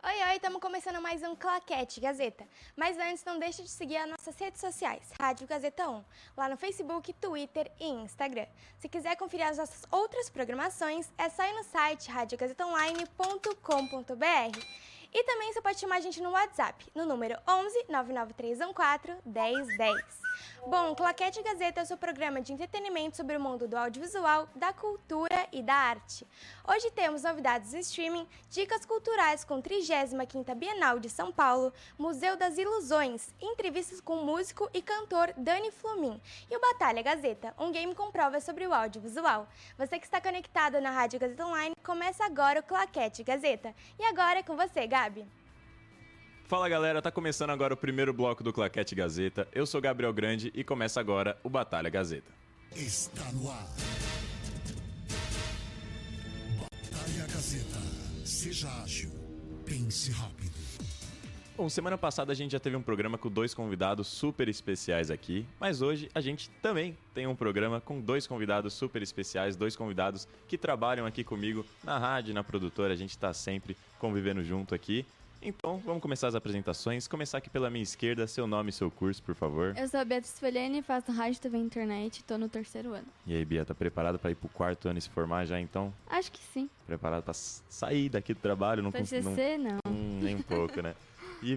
Oi, oi, estamos começando mais um Claquete Gazeta. Mas antes, não deixe de seguir as nossas redes sociais, Rádio Gazeta 1, lá no Facebook, Twitter e Instagram. Se quiser conferir as nossas outras programações, é só ir no site radiogazetaonline.com.br. E também você pode chamar a gente no WhatsApp, no número 11 99314 1010. Bom, Claquete Gazeta é o seu programa de entretenimento sobre o mundo do audiovisual, da cultura e da arte. Hoje temos novidades do streaming, dicas culturais com 35ª Bienal de São Paulo, Museu das Ilusões, entrevistas com o músico e cantor Dani Flumin e o Batalha Gazeta, um game com provas sobre o audiovisual. Você que está conectado na Rádio Gazeta Online, começa agora o Claquete Gazeta. E agora é com você, Gabi. Fala galera, tá começando agora o primeiro bloco do Claquete Gazeta. Eu sou Gabriel Grande e começa agora o Batalha Gazeta. Está no ar. Batalha Gazeta. Seja ágil. Pense rápido. Bom, semana passada a gente já teve um programa com dois convidados super especiais aqui, mas hoje a gente também tem um programa com dois convidados super especiais, dois convidados que trabalham aqui comigo na rádio, na produtora, a gente tá sempre convivendo junto aqui. Então, vamos começar as apresentações. Começar aqui pela minha esquerda, seu nome e seu curso, por favor. Eu sou a Beatriz Folhene, faço rádio, TV e internet, tô no terceiro ano. E aí, Bia, tá preparado para ir pro quarto ano e se formar já então? Acho que sim. Preparado para sair daqui do trabalho? Não cons- não- TCC, não. Hum, nem um pouco, né? E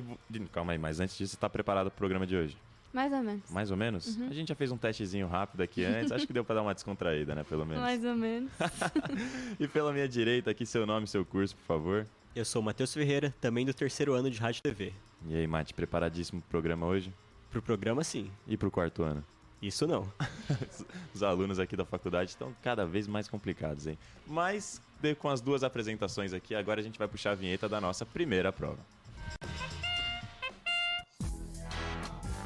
calma aí, mas antes disso, você tá preparado pro programa de hoje? Mais ou menos. Mais ou menos? Uhum. A gente já fez um testezinho rápido aqui antes, acho que deu pra dar uma descontraída, né, pelo menos. Mais ou menos. E pela minha direita aqui, seu nome e seu curso, por favor. Eu sou o Matheus Ferreira, também do terceiro ano de Rádio e TV. E aí, Mate, preparadíssimo pro programa hoje? Pro programa, sim. E pro quarto ano? Isso não. Os alunos aqui da faculdade estão cada vez mais complicados, hein? Mas, com as duas apresentações aqui, agora a gente vai puxar a vinheta da nossa primeira prova.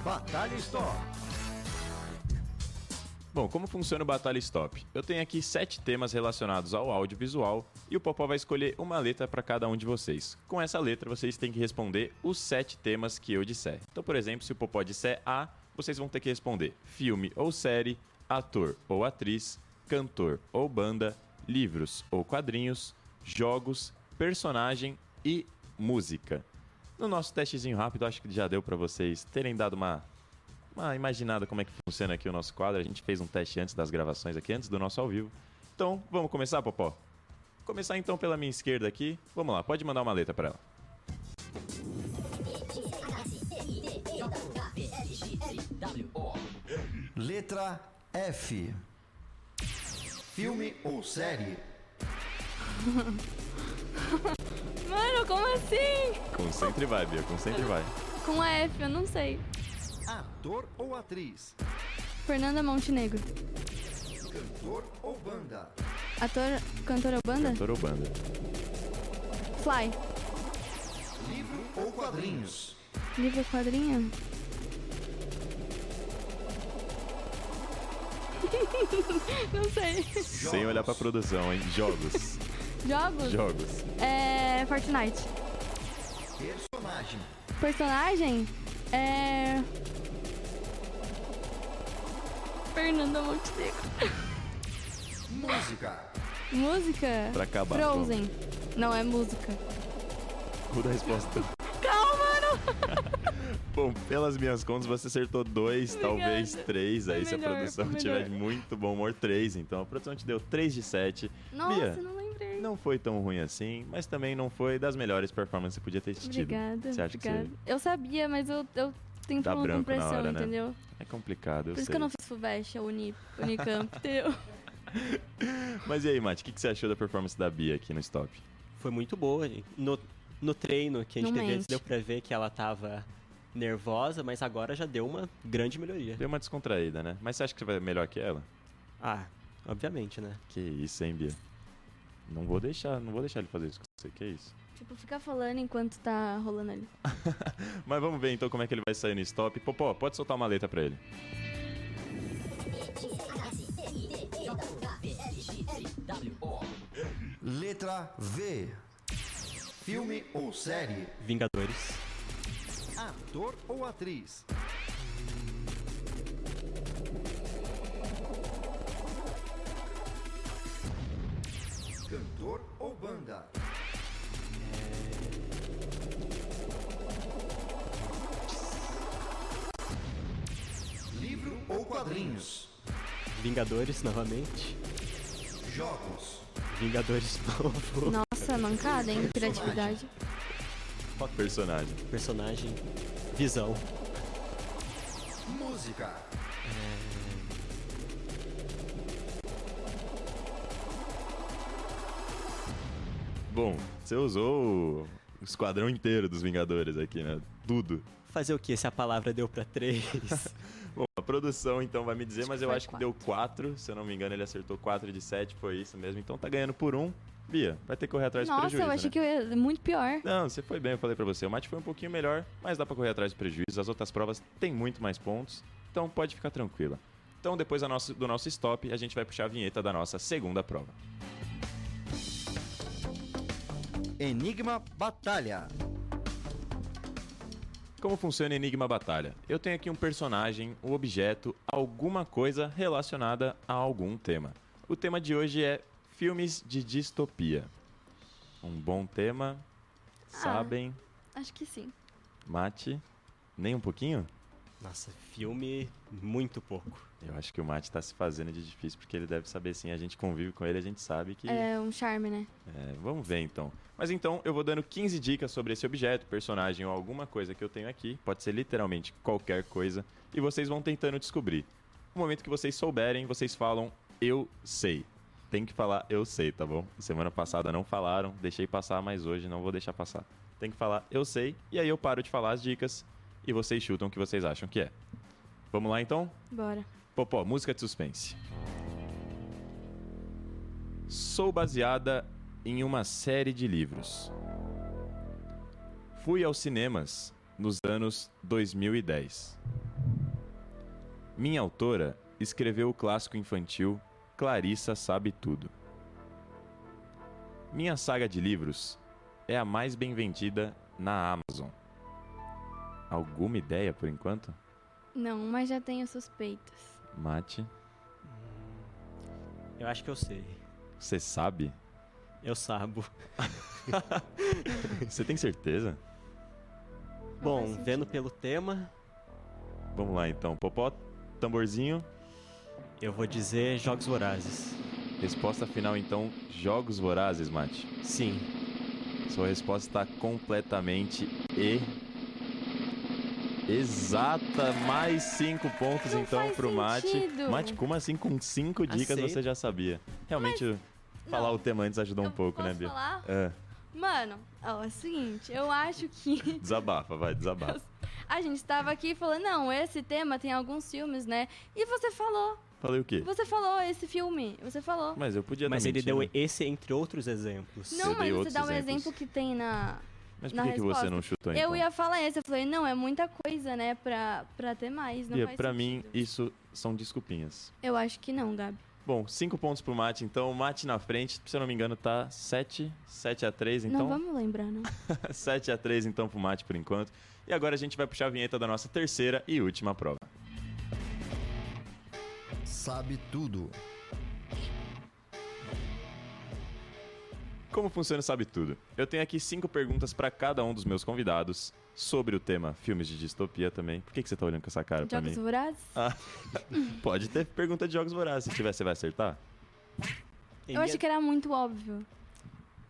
Batalha Store. Bom, como funciona o Batalha Stop? Eu tenho aqui sete temas relacionados ao audiovisual e o Popó vai escolher uma letra para cada um de vocês. Com essa letra, vocês têm que responder os sete temas que eu disser. Então, por exemplo, se o Popó disser A, vocês vão ter que responder filme ou série, ator ou atriz, cantor ou banda, livros ou quadrinhos, jogos, personagem e música. No nosso testezinho rápido, acho que já deu para vocês terem dado uma uma imaginada como é que funciona aqui o nosso quadro. A gente fez um teste antes das gravações aqui, antes do nosso ao vivo. Então, vamos começar, Popó? Começar então pela minha esquerda aqui. Vamos lá, pode mandar uma letra para ela. Letra F. Filme ou série? Mano, como assim? Concentre e vai, Bia, concentre e vai. Com a F, eu não sei. Ator ou atriz? Fernanda Montenegro. Cantor ou banda? Ator, cantor ou banda? Cantor ou banda? Fly. Livro ou quadrinhos? Livro quadrinho? não sei. Sem olhar pra produção, hein? Jogos. Jogos? Jogos. É. Fortnite. Personagem. Personagem? É. Fernanda Montenegro. Música. Música? Pra acabar, Frozen. Não, é música. Muda a resposta. Calma, mano! Bom, pelas minhas contas, você acertou dois, Obrigada. talvez três. Aí, Foi se a melhor, produção foi tiver melhor. de muito bom humor, três. Então, a produção te deu três de sete. Nossa, Bia, não. Não foi tão ruim assim, mas também não foi das melhores performances que você podia ter tido. Obrigada, Você acha obrigada. que Eu sabia, mas eu, eu tenho Dá problema com pressão, hora, né? entendeu? você... É complicado, eu Por isso sei. que eu não fiz FUVEST, a Uni, Unicamp, entendeu? Mas e aí, Mate, o que, que você achou da performance da Bia aqui no Stop? Foi muito boa. No, no treino que a gente Não teve antes, deu pra ver que ela tava nervosa, mas agora já deu uma grande melhoria. Deu uma descontraída, né? Mas você acha que você vai melhor que ela? Ah, obviamente, né? Que isso, hein, Bia? Não vou deixar, não vou deixar ele fazer isso com você, que isso? Tipo, ficar falando enquanto tá rolando ali. Mas vamos ver então como é que ele vai sair no stop. Popó, pode soltar uma letra pra ele. Letra V. Filme ou série? Vingadores. Ator ou atriz? Cantor ou banda? Livro ou quadrinhos? Vingadores novamente. Jogos. Vingadores novo. Nossa, mancada, hein? Criatividade. Personagem. Personagem. Visão. Música. Bom, você usou o esquadrão inteiro dos Vingadores aqui, né? Tudo. Fazer o que se a palavra deu pra três? Bom, a produção então vai me dizer, Acho mas eu acho que deu 4. Se eu não me engano, ele acertou 4 de 7, foi isso mesmo. Então tá ganhando por 1. Bia, vai ter que correr atrás do Nossa, prejuízo. eu achei né? que eu ia muito pior. Não, você foi bem, eu falei pra você. O mate foi um pouquinho melhor, mas dá pra correr atrás do prejuízo. As outras provas têm muito mais pontos, então pode ficar tranquila. Então, depois nossa- do nosso stop, a gente vai puxar a vinheta da nossa segunda prova. Enigma Batalha. Como funciona Enigma Batalha? Eu tenho aqui um personagem, um objeto, alguma coisa relacionada a algum tema. O tema de hoje é filmes de distopia. Um bom tema, sabem, Acho que sim. mate, nem um pouquinho? Nossa, filme muito pouco. Eu acho que o Mate tá se fazendo de difícil porque ele deve saber sim. A gente convive com ele, a gente sabe que. É um charme, né? É, vamos ver então. Mas então eu vou dando 15 dicas sobre esse objeto, personagem ou alguma coisa que eu tenho aqui. Pode ser literalmente qualquer coisa. E vocês vão tentando descobrir. No momento que vocês souberem, vocês falam eu sei. Tem que falar eu sei, tá bom? Semana passada não falaram, deixei passar, mas hoje não vou deixar passar. Tem que falar eu sei. E aí eu paro de falar as dicas e vocês chutam o que vocês acham que é. Vamos lá então? Bora. Popó, música de suspense. Sou baseada em uma série de livros. Fui aos cinemas nos anos 2010. Minha autora escreveu o clássico infantil Clarissa Sabe Tudo. Minha saga de livros é a mais bem vendida na Amazon. Alguma ideia por enquanto? Não, mas já tenho suspeitas. Mate, Eu acho que eu sei. você sabe? Eu sabo. Você tem certeza? Bom, faz vendo pelo tema, Vamos lá então. Popó, tamborzinho. eu vou dizer Jogos Vorazes. Resposta final então, Jogos Vorazes, Mate. Sim. Sua resposta está completamente e exata. Mais cinco pontos Não então pro Mate. sentido. Mate, como assim com cinco dicas Aceito. você já sabia? Realmente falar não. o tema antes ajuda um Eu pouco, né, posso Bia? falar? É, Mano, ó, é o seguinte, eu acho que desabafa, vai, desabafa. a gente tava aqui falando, não, esse tema tem alguns filmes, né? E você falou, Falei o quê? você falou esse filme, você falou. Mas eu podia Mas ele deu mentindo. esse entre outros exemplos. eu Não, dei mas você dá um exemplo que tem na. Mas por na que, que você não chutou então? Eu ia falar esse, eu falei, não, é muita coisa, né, pra, pra ter mais. Não faz pra mim, sentido. isso são desculpinhas. Eu acho que não, Gabi. Bom, cinco pontos pro Mate, então. O Mate na frente, se eu não me engano, tá 7, 7 a 3, então. Não vamos lembrar, não. 7 a 3 então pro Mate por enquanto. E agora a gente vai puxar a vinheta da nossa terceira e última prova. Sabe tudo. Como funciona o Sabe Tudo? Eu tenho aqui cinco perguntas pra cada um dos meus convidados sobre o tema filmes de distopia também. Por que, que você tá olhando com essa cara pra Jogos mim? Vorazes? Ah, pode ter pergunta de jogos vorazes. Se tiver, você vai acertar? Eu achei que era muito óbvio.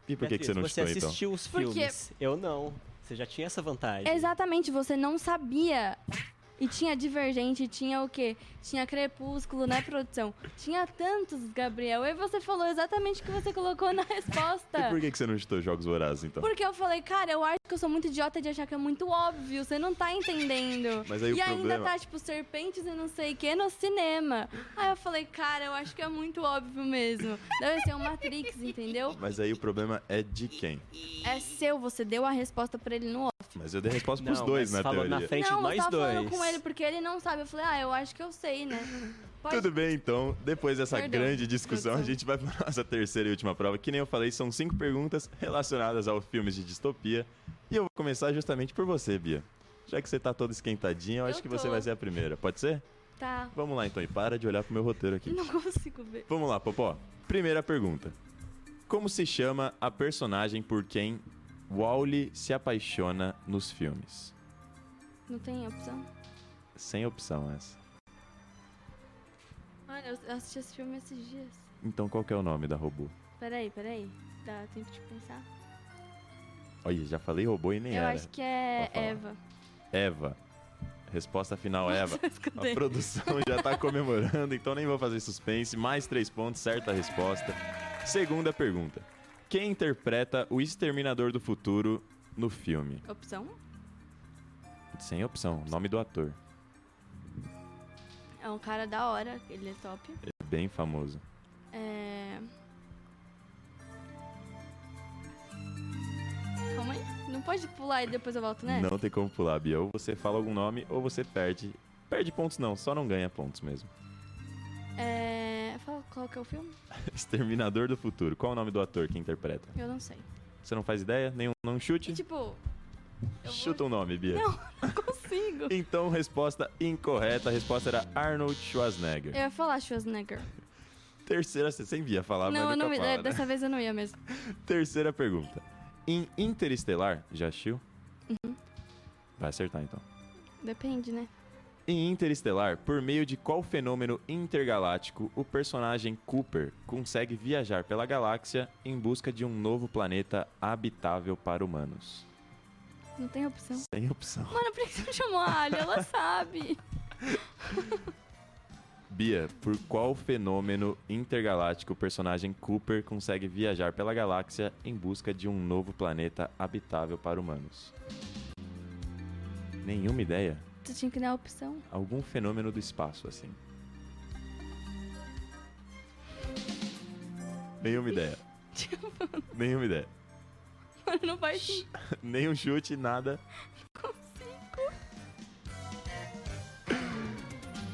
E por que, que você não Você chutou então? assistiu os Porque- filmes. Eu não. Você já tinha essa vantagem. Exatamente, você não sabia. E tinha Divergente, tinha o quê? Tinha Crepúsculo, né, produção? Tinha tantos, Gabriel. E você falou exatamente o que você colocou na resposta. E por que, que você não chutou jogos vorazes então? Porque eu falei, cara, eu acho que eu sou muito idiota de achar que é muito óbvio, você não tá entendendo. Mas aí o e ainda problema- tá, tipo, serpentes e não sei o que no cinema. Aí eu falei, cara, eu acho que é muito óbvio mesmo. Deve ser um Matrix, entendeu? Mas aí o problema é de quem? É seu, você deu a resposta pra ele no. Mas eu dei resposta pros Não, dois mas na falou teoria. na frente não, de você nós falando dois. com ele porque ele não sabe. Eu falei, ah, eu acho que eu sei, né? Pode... Tudo bem, então, depois dessa Perdão, grande discussão, a gente vai para nossa terceira e última prova. Que nem eu falei, são cinco perguntas relacionadas aos filmes de distopia. E eu vou começar justamente por você, Bia. Já que você tá toda esquentadinha, eu, Eu acho que você tô. vai ser a primeira. Pode ser? Tá, Vamos lá então, e para de olhar pro meu roteiro aqui. não consigo ver. Vamos lá, Popó. Primeira pergunta. Como se chama a personagem por quem Wally se apaixona nos filmes? Não tem opção? Sem opção essa. Olha, eu assisti esse filme esses dias. Então qual que é o nome da robô? Peraí, peraí. Dá tempo de pensar. Olha, já falei robô e nem eu era. acho que é. Eva. Eva. Resposta final, Eva. Eu A produção já tá comemorando, então nem vou fazer suspense. Mais três pontos, certa resposta. Segunda pergunta. Quem interpreta o Exterminador do Futuro no filme? Opção? Sem opção, nome do ator. É um cara da hora, ele é top. Bem famoso. É. Calma aí. Não pode pular e depois eu volto, né? Não tem como pular, Bia. Ou você fala algum nome, ou você perde. Perde pontos não, só não ganha pontos mesmo. É. Fala qual que é o filme? Exterminador do Futuro. Qual é o nome do ator que interpreta? Eu não sei. Você não faz ideia? Nenhum não chute? E tipo. Eu Chuta um nome, Bia. Não, não consigo. Então, resposta incorreta. A resposta era Arnold Schwarzenegger. Eu ia falar Schwarzenegger. Terceira, você sempre ia falar, não, eu mas não nunca ia. fala, né? Dessa vez eu não ia mesmo. Terceira pergunta. Em Interestelar, já assistiu? Uhum. Vai acertar então. Depende, né? Em Interestelar, por meio de qual fenômeno intergaláctico o personagem Cooper consegue viajar pela galáxia em busca de um novo planeta habitável para humanos? Não tem opção. Sem opção. Mano, por que você chamou a Ali? Ela sabe. Bia, por qual fenômeno intergaláctico o personagem Cooper consegue viajar pela galáxia em busca de um novo planeta habitável para humanos? Nenhuma ideia? Você tinha que dar a opção. Algum fenômeno do espaço, assim. Nenhuma ideia. Nenhuma ideia. Mano, não vai sim. Nenhum chute, nada.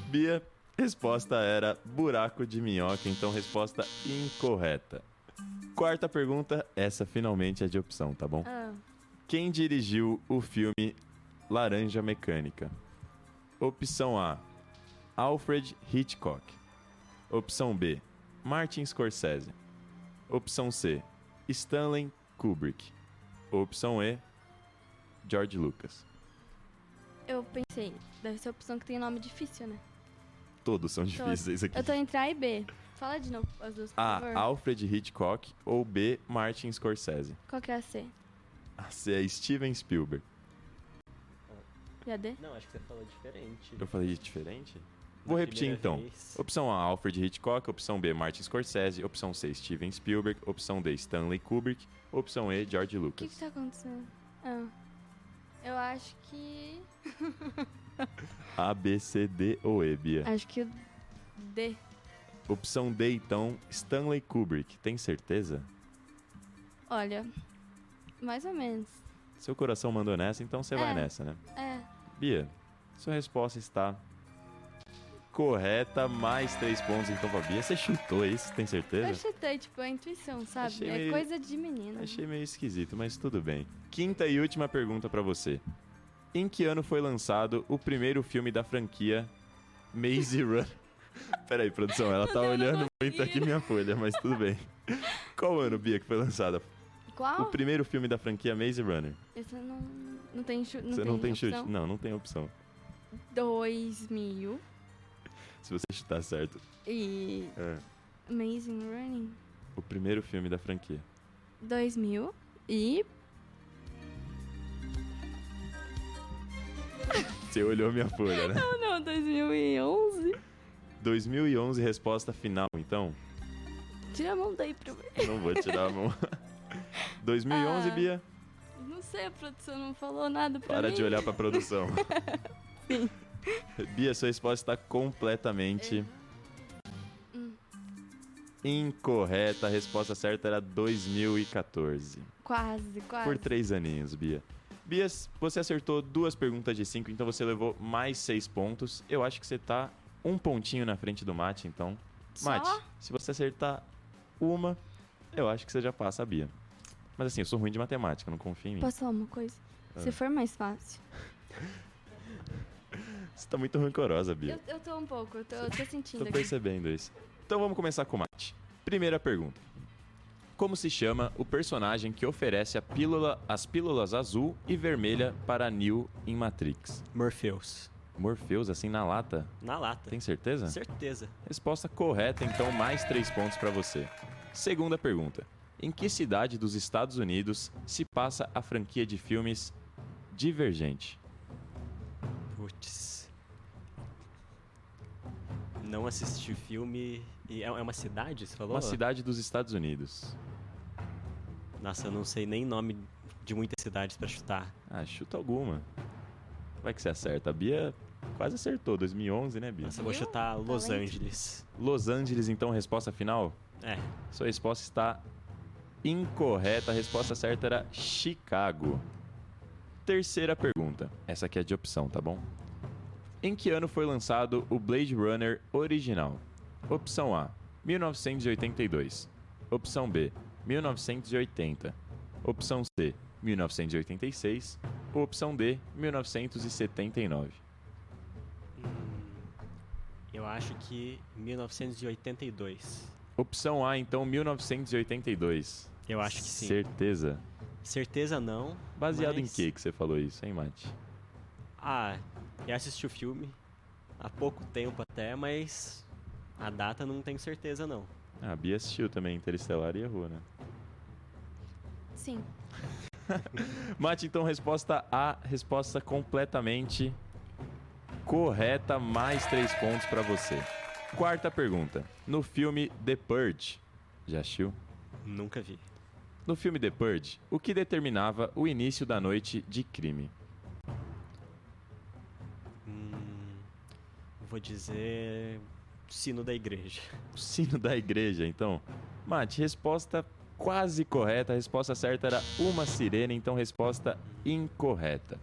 Bia, resposta era buraco de minhoca, então resposta incorreta. Quarta pergunta, essa finalmente é de opção, tá bom? Ah, Quem dirigiu o filme Laranja Mecânica? Opção A: Alfred Hitchcock. Opção B: Martin Scorsese. Opção C: Stanley Kubrick. Opção E: George Lucas. eu pensei, deve ser a opção que tem nome difícil, né? Todos são difíceis aqui. Eu tô entre A e B. Fala de novo as duas, por favor. A. Alfred Hitchcock ou B. Martin Scorsese. Qual que é a C? A C é Steven Spielberg. E a D? Não, acho que você falou diferente. Eu falei diferente? Vou Da repetir então. vez. Opção A, Alfred Hitchcock. Opção B, Martin Scorsese. Opção C, Steven Spielberg. Opção D, Stanley Kubrick. Opção E, George O que Lucas. que tá acontecendo? Ah. Eu acho que... A, B, C, D ou E, Bia? Acho que o D. Opção D, então, Stanley Kubrick. Tem certeza? Olha, mais ou menos. Seu coração mandou nessa, então você vai É. nessa, né? É. Bia, sua resposta está correta. Mais três pontos, então, pra Bia. Você chutou isso, tem certeza? Eu chutei, tipo, a intuição, sabe? Achei é meio- coisa de menina. Achei meio esquisito, mas tudo bem. Quinta e última pergunta pra você. Em que ano foi lançado o primeiro filme da franquia Maze Run? Peraí, produção, ela tá olhando muito aqui minha folha, mas tudo bem. Qual ano, Bia, que foi lançado Qual? o primeiro filme da franquia Maze Runner? Esse não, não tem chute. Não Você tem não tem chute? opção. Não, não tem opção. 2000 Se você chutar certo. e É, Amazing Running. o primeiro filme da franquia. 2000 e Você olhou minha folha, né? não, não, 2011. 2011, resposta final, então. Tira a mão daí pra ver. Não vou tirar a mão. 2011, Ah. Bia? Não sei, a produção não falou nada pra Para mim. de olhar pra produção. Sim. Bia, sua resposta está completamente Hum. incorreta. A resposta certa era 2014. Quase, quase. Por três aninhos, Bia. Bia, você acertou duas perguntas de cinco, então você levou mais seis pontos. Eu acho que você tá um pontinho na frente do Mate, então. Só? Mate, se você acertar uma, eu acho que você já passa a Bia. Mas assim, eu sou ruim de matemática, não confio em mim. Posso falar uma coisa? Se Ah. for mais fácil. Você tá muito rancorosa, Bia. Eu, eu tô um pouco, eu tô, eu tô sentindo Tô aqui. percebendo isso. Então vamos começar com o Mate. Primeira pergunta. Como se chama o personagem que oferece a pílula, as pílulas azul e vermelha para Neo em Matrix? Morpheus. Morpheus, assim na lata? Na lata. Tem certeza? Certeza. Resposta correta, então mais três pontos para você. Segunda pergunta. Em que cidade dos Estados Unidos se passa a franquia de filmes Divergente? Putz. Não assisti o filme. E é é uma cidade, você falou? Uma cidade dos Estados Unidos. Nossa, eu não sei nem nome de muitas cidades pra chutar. Ah, chuta alguma. Vai que você acerta. A Bia quase acertou. 2011, né, Bia? Nossa, eu vou chutar Los. Angeles. Los Angeles, então, resposta final? É. Sua resposta está incorreta. A resposta certa era Chicago. Terceira pergunta. Essa aqui é de opção, tá bom? Em que ano foi lançado o Blade Runner original? Opção A, 1982. Opção B, 1980. Opção C, 1986. Ou opção D, 1979. Hum, eu acho que 1982. Opção A, então, 1982. Eu acho que sim. Certeza. Certeza não. Baseado mas- em que que você falou isso, hein, Mate? Ah, eu assisti o filme há pouco tempo até, mas a data não tenho certeza não. Ah, a Bia assistiu também Interestelar e errou, né? Sim. Mate, então, resposta A, resposta completamente correta, mais três pontos pra você. Quarta pergunta. No filme The Purge, já assistiu? Nunca vi. No filme The Purge, o que determinava o início da noite de crime? Hum, vou dizer sino da igreja. O sino da igreja, então. Mate, resposta quase correta. A resposta certa era uma sirene, então resposta incorreta.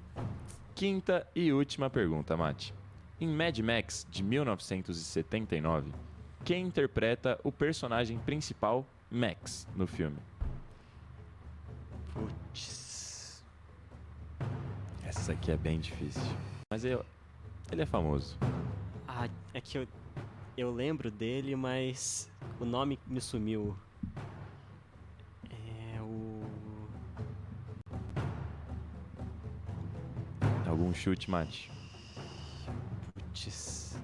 Quinta e última pergunta, Mate. Em Mad Max de 1979, quem interpreta o personagem principal Max no filme? Putz. Essa aqui é bem difícil. Mas eu, ele é famoso. Ah, é que eu, eu lembro dele, mas o nome me sumiu. É o. Algum chute, Mate? Putz.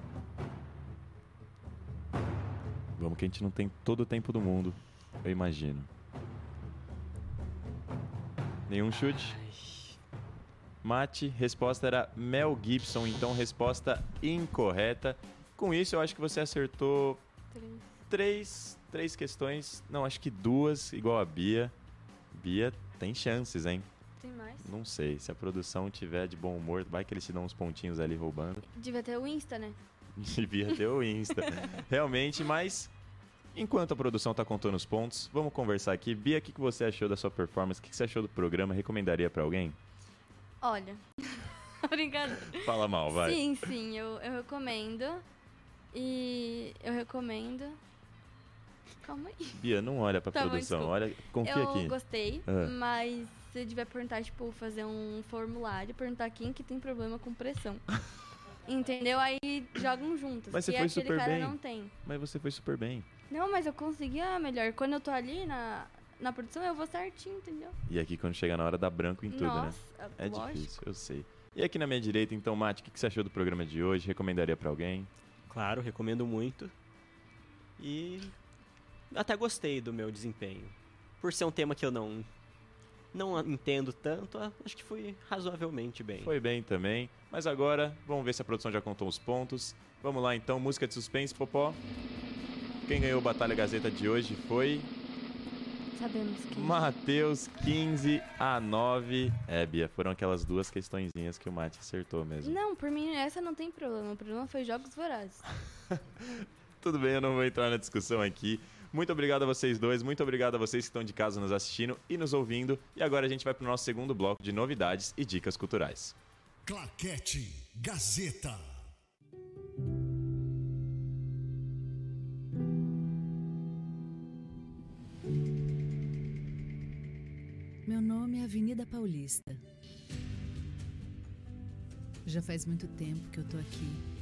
Vamos que a gente não tem todo o tempo do mundo, eu imagino. Nenhum chute? Mate, resposta era Mel Gibson, então resposta incorreta. Com isso, eu acho que você acertou Três. três, três questões, não, acho que duas, igual a Bia. Bia tem chances, hein? Não sei, se a produção tiver de bom humor, vai que eles te dão uns pontinhos ali roubando. Devia ter o Insta, né? Devia ter o Insta. Realmente, mas enquanto a produção tá contando os pontos, vamos conversar aqui. Bia, o que que você achou da sua performance? O que que você achou do programa? Recomendaria pra alguém? Olha. Brincadeira. Fala mal, vai. Sim, sim, eu, eu recomendo. E eu recomendo. Calma aí. Bia, não olha pra Tá bom, produção, desculpa. olha, confia eu aqui. gostei, Ah. mas você devia perguntar, tipo, fazer um formulário, perguntar quem que tem problema com pressão. Entendeu? Aí jogam juntos. Mas você foi aquele super cara bem. não tem. Mas você foi super bem. Não, mas eu consegui a melhor. Quando eu tô ali na, na produção, eu vou certinho, entendeu? E aqui quando chega na hora dá branco em tudo, né? Nossa, É lógico. difícil, eu sei. E aqui na minha direita, então, Mate, o que que você achou do programa de hoje? Recomendaria pra alguém? Claro, recomendo muito. E até gostei do meu desempenho. Por ser um tema que eu não não entendo tanto, a- acho que fui razoavelmente bem. Foi bem também. Mas agora, vamos ver se a produção já contou os pontos. Vamos lá então, música de suspense, Popó. Quem ganhou o Batalha Gazeta de hoje foi. Sabemos quem. Matheus 15 a 9. É, Bia, foram aquelas duas questõezinhas que o Mate acertou mesmo. Não, por mim essa não tem problema. O problema foi Jogos Vorazes. Tudo bem, eu não vou entrar na discussão aqui. Muito obrigado a vocês dois, muito obrigado a vocês que estão de casa nos assistindo e nos ouvindo. E agora a gente vai para o nosso segundo bloco de novidades e dicas culturais. Claquete Gazeta. Meu nome é Avenida Paulista. Já faz muito tempo que eu tô aqui,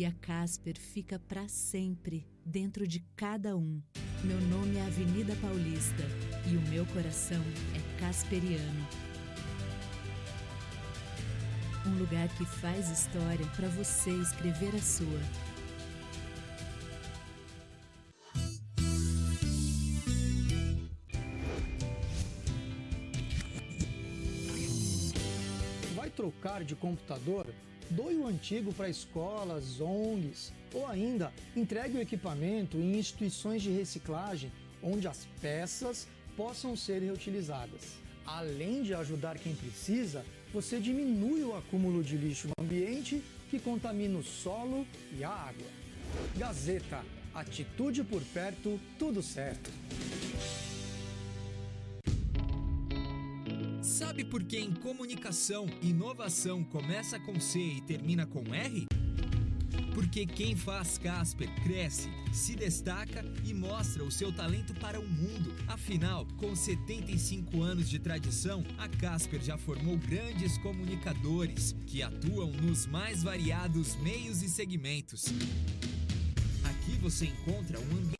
E a Casper fica para sempre dentro de cada um. Meu nome é Avenida Paulista e o meu coração é casperiano. Um lugar que faz história para você escrever a sua. Vai trocar de computador? Doe o antigo para escolas, ONGs ou ainda entregue o equipamento em instituições de reciclagem onde as peças possam ser reutilizadas. Além de ajudar quem precisa, você diminui o acúmulo de lixo no ambiente que contamina o solo e a água. Gazeta, atitude por perto, tudo certo. Sabe por que em comunicação, inovação começa com C e termina com R? Porque quem faz Casper cresce, se destaca e mostra o seu talento para o mundo. Afinal, com 75 anos de tradição, a Casper já formou grandes comunicadores que atuam nos mais variados meios e segmentos. Aqui você encontra um ambiente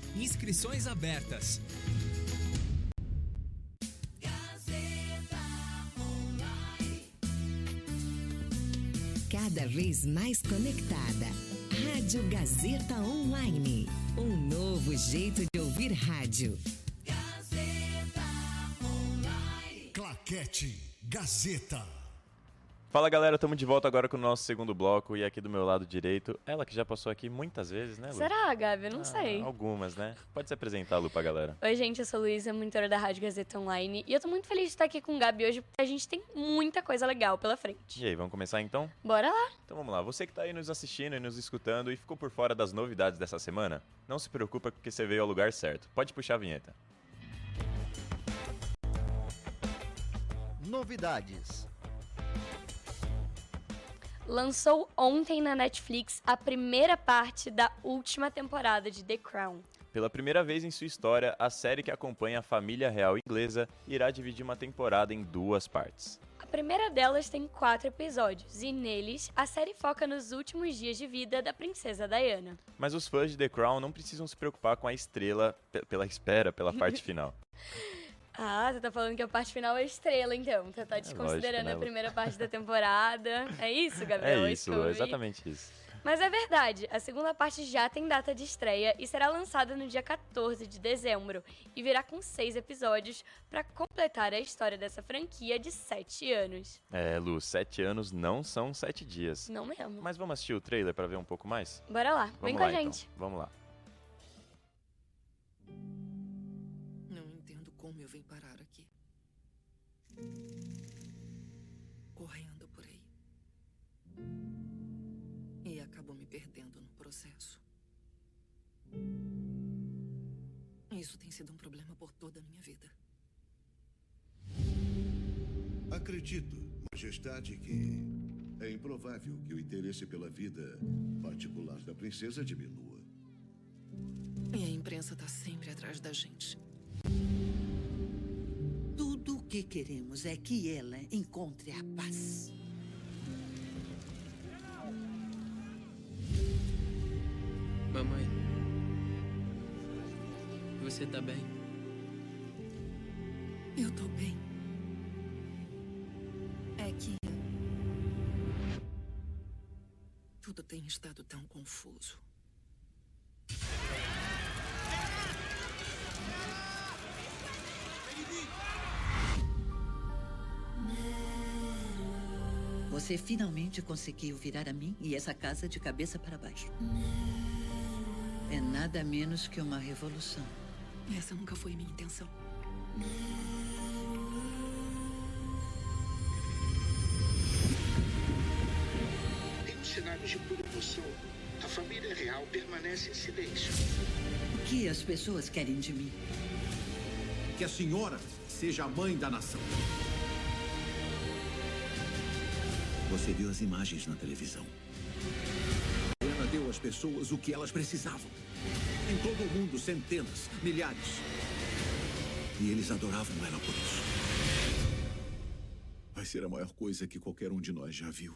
Inscrições abertas. Cada vez mais conectada. Rádio Gazeta Online. Um novo jeito de ouvir rádio. Claquete Gazeta. Fala galera, estamos de volta agora com o nosso segundo bloco e aqui do meu lado direito, ela que já passou aqui muitas vezes, né, Lu? Será, Gabi? Eu não Ah, sei. Algumas, né? Pode se apresentar, Lu, pra galera. Oi, gente, eu sou Luísa, monitora da Rádio Gazeta Online. E eu tô muito feliz de estar aqui com o Gabi hoje, porque a gente tem muita coisa legal pela frente. E aí, vamos começar então? Bora lá! Então vamos lá, você que tá aí nos assistindo e nos escutando e ficou por fora das novidades dessa semana, não se preocupa porque você veio ao lugar certo. Pode puxar a vinheta. Novidades. Lançou ontem na Netflix a primeira parte da última temporada de The Crown. Pela primeira vez em sua história, a série que acompanha a família real inglesa irá dividir uma temporada em duas partes. A primeira delas tem quatro episódios, e neles a série foca nos últimos dias de vida da princesa Diana. Mas os fãs de The Crown não precisam se preocupar com a estrela pe- pela espera pela parte final. Ah, você tá falando que a parte final é estrela, então. Você tá desconsiderando né, a primeira parte da temporada. É isso, Gabriel? É isso, ouvi? exatamente isso. Mas é verdade, a segunda parte já tem data de estreia e será lançada no dia 14 de dezembro e virá com seis episódios para completar a história dessa franquia de sete anos. É, Lu, sete anos não são sete dias. Não mesmo. Mas vamos assistir o trailer pra ver um pouco mais? Bora lá, Vamos vem com lá, a então. gente. Vamos lá. Parar aqui. Correndo por aí. E acabo me perdendo no processo. Isso tem sido um problema por toda a minha vida. Acredito, Majestade, que é improvável que o interesse pela vida particular da princesa diminua. E a imprensa tá sempre atrás da gente. Tudo o que queremos é que ela encontre a paz. Mamãe. Você tá bem? Eu tô bem. É que. Tudo tem estado tão confuso. Você finalmente conseguiu virar a mim e essa casa de cabeça para baixo. É nada menos que uma revolução. Essa nunca foi minha intenção. Em um cenário de pura emoção, a família real permanece em silêncio. O que as pessoas querem de mim? Que a senhora seja a mãe da nação. Você viu as imagens na televisão. Ela deu às pessoas o que elas precisavam. Em todo o mundo, centenas, milhares. E eles adoravam ela por isso. Vai ser a maior coisa que qualquer um de nós já viu.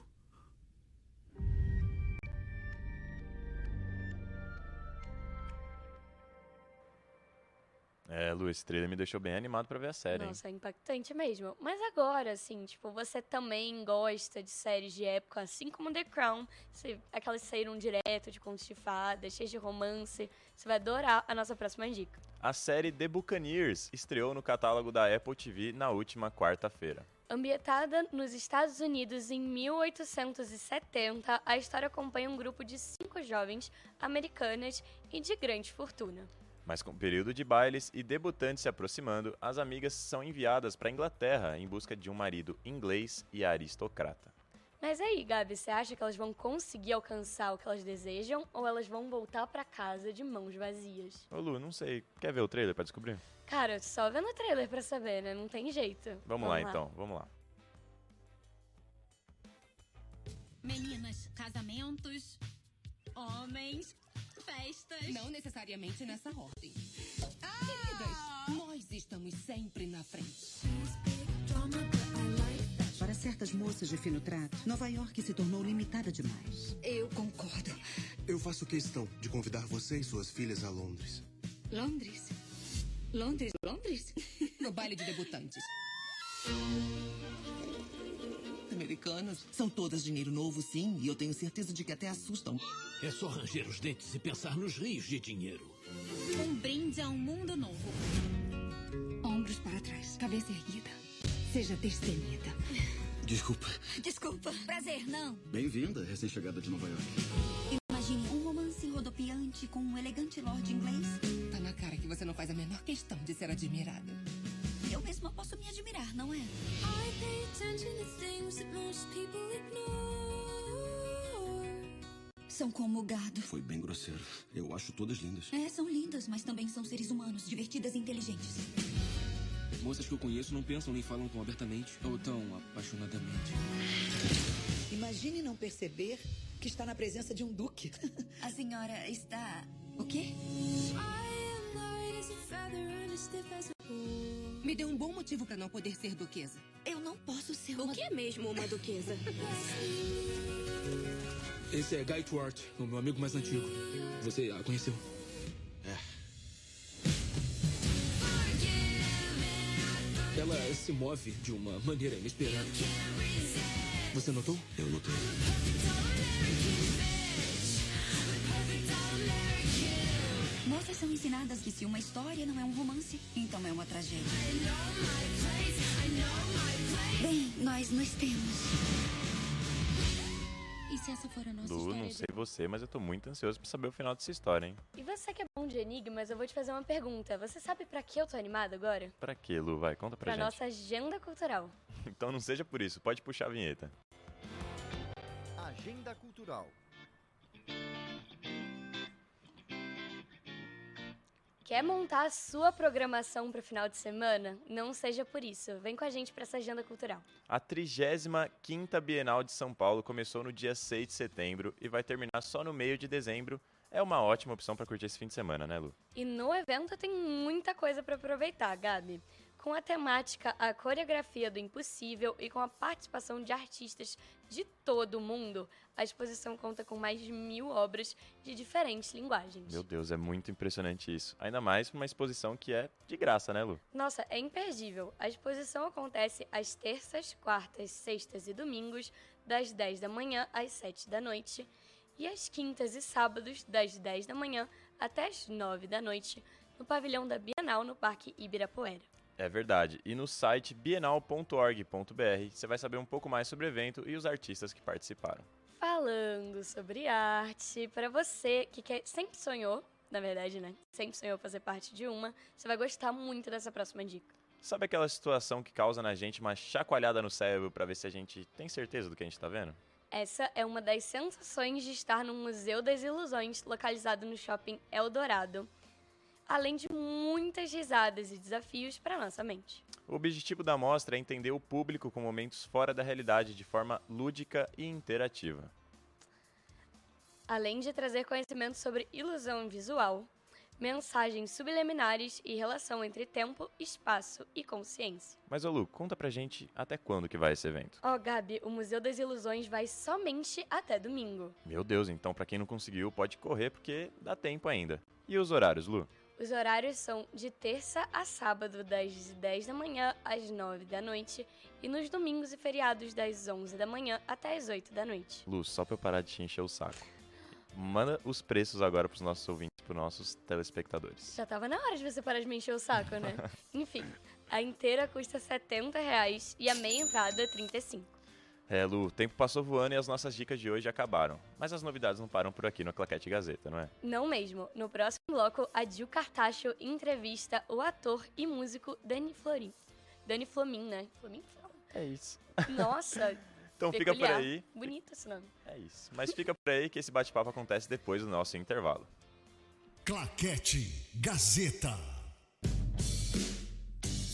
É, Lu, esse trailer me deixou bem animado pra ver a série, hein? Nossa, é impactante mesmo. Mas agora, assim, tipo, você também gosta de séries de época, assim como The Crown, você, aquelas que saíram direto de contos de fadas, cheias de romance. Você vai adorar a nossa próxima dica. A série The Buccaneers estreou no catálogo da Apple TV na última quarta-feira. Ambientada nos Estados Unidos em 1870, a história acompanha um grupo de cinco jovens americanas e de grande fortuna. Mas com o período de bailes e debutantes se aproximando, as amigas são enviadas para a Inglaterra em busca de um marido inglês e aristocrata. Mas aí, Gabi, você acha que elas vão conseguir alcançar o que elas desejam ou elas vão voltar para casa de mãos vazias? Ô Lu, não sei. Quer ver o trailer para descobrir? Cara, só vendo o trailer para saber, né? Não tem jeito. Vamos, vamos lá, lá então, vamos lá. Meninas, casamentos, homens, festas. Não necessariamente nessa ordem. Ah! Queridas, nós estamos sempre na frente. Para certas moças de fino trato, Nova York se tornou limitada demais. Eu concordo. Eu faço questão de convidar você e suas filhas a Londres. Londres? Londres? Londres? No baile de debutantes. Americanas são todas dinheiro novo, sim, e eu tenho certeza de que até assustam. É só ranger os dentes e pensar nos rios de dinheiro. Um brinde a um mundo novo. Ombros para trás, cabeça erguida. Seja destemida. Desculpa. Desculpa. Prazer, não. Bem-vinda, recém-chegada de Nova York. Imagine um romance rodopiante com um elegante lord inglês. Tá na cara que você não faz a menor questão de ser admirada. Eu mesma posso me admirar, não é? São como gado. Foi bem grosseiro. Eu acho todas lindas. É, são lindas, mas também são seres humanos, divertidas e inteligentes. Moças que eu conheço não pensam nem falam tão abertamente ou tão apaixonadamente. Imagine não perceber que está na presença de um duque. A senhora está. O quê? Me dê um bom motivo para não poder ser duquesa. Eu não posso ser uma... O que é mesmo uma duquesa? Esse é Guy Twart, o meu amigo mais antigo. Você a conheceu? É. Ela se move de uma maneira inesperada. Você notou? Eu notei. Moças são ensinadas que se uma história não é um romance, então é uma tragédia. Bem, nós nos temos. E se essa for a nossa Lu, história? não sei você, mas eu tô muito ansioso pra saber o final dessa história, hein? E você que é bom de enigmas, eu vou te fazer uma pergunta. Você sabe pra que eu tô animada agora? Pra quê, Lu? Vai, conta pra, Pra gente. nossa agenda cultural. Então não seja por isso, pode puxar a vinheta. Agenda Cultural. Quer montar a sua programação para o final de semana? Não seja por isso. Vem com a gente para essa agenda cultural. A 35ª Bienal de São Paulo começou no dia 6 de setembro e vai terminar só no meio de dezembro. É uma ótima opção para curtir esse fim de semana, né, Lu? E no evento tem muita coisa para aproveitar, Gabi com a temática A Coreografia do Impossível e com a participação de artistas de todo o mundo, a exposição conta com mais de mil obras de diferentes linguagens. Meu Deus, é muito impressionante isso. Ainda mais uma exposição que é de graça, né, Lu? Nossa, é imperdível. A exposição acontece às terças, quartas, sextas e domingos, das 10 da manhã às 7 da noite, e às quintas e sábados, das 10 da manhã até as 9 da noite, no pavilhão da Bienal no Parque Ibirapuera. É verdade. E no site bienal.org.br você vai saber um pouco mais sobre o evento e os artistas que participaram. Falando sobre arte, para você que quer, sempre sonhou, na verdade, né? Sempre sonhou fazer parte de uma, você vai gostar muito dessa próxima dica. Sabe aquela situação que causa na gente uma chacoalhada no cérebro para ver se a gente tem certeza do que a gente tá vendo? Essa é uma das sensações de estar no Museu das Ilusões, localizado no shopping Eldorado além de muitas risadas e desafios para nossa mente. O objetivo da mostra é entender o público com momentos fora da realidade de forma lúdica e interativa. Além de trazer conhecimento sobre ilusão visual, mensagens subliminares e relação entre tempo, espaço e consciência. Mas, Lu, conta pra gente até quando que vai esse evento. Ó, oh, Gabi, o Museu das Ilusões vai somente até domingo. Meu Deus, então para quem não conseguiu, pode correr porque dá tempo ainda. E os horários, Lu? Os horários são de terça a sábado, das 10 da manhã às 9 da noite, e nos domingos e feriados, das 11 da manhã até as 8 da noite. Luz, só pra eu parar de te encher o saco. Manda os preços agora pros nossos ouvintes, pros nossos telespectadores. Já tava na hora de você parar de me encher o saco, né? Enfim, a inteira custa 70 reais e a meia entrada 35. É, Lu, o tempo passou voando e as nossas dicas de hoje acabaram. Mas as novidades não param por aqui no Claquete Gazeta, não é? Não mesmo. No próximo bloco, a Dil Cartacho entrevista o ator e músico Dani Florin. Dani Flomin, né? Flomin? É isso. Nossa, Então fica por aí. Bonito esse nome. É isso. Mas fica por aí que esse bate-papo acontece depois do nosso intervalo. Claquete Gazeta.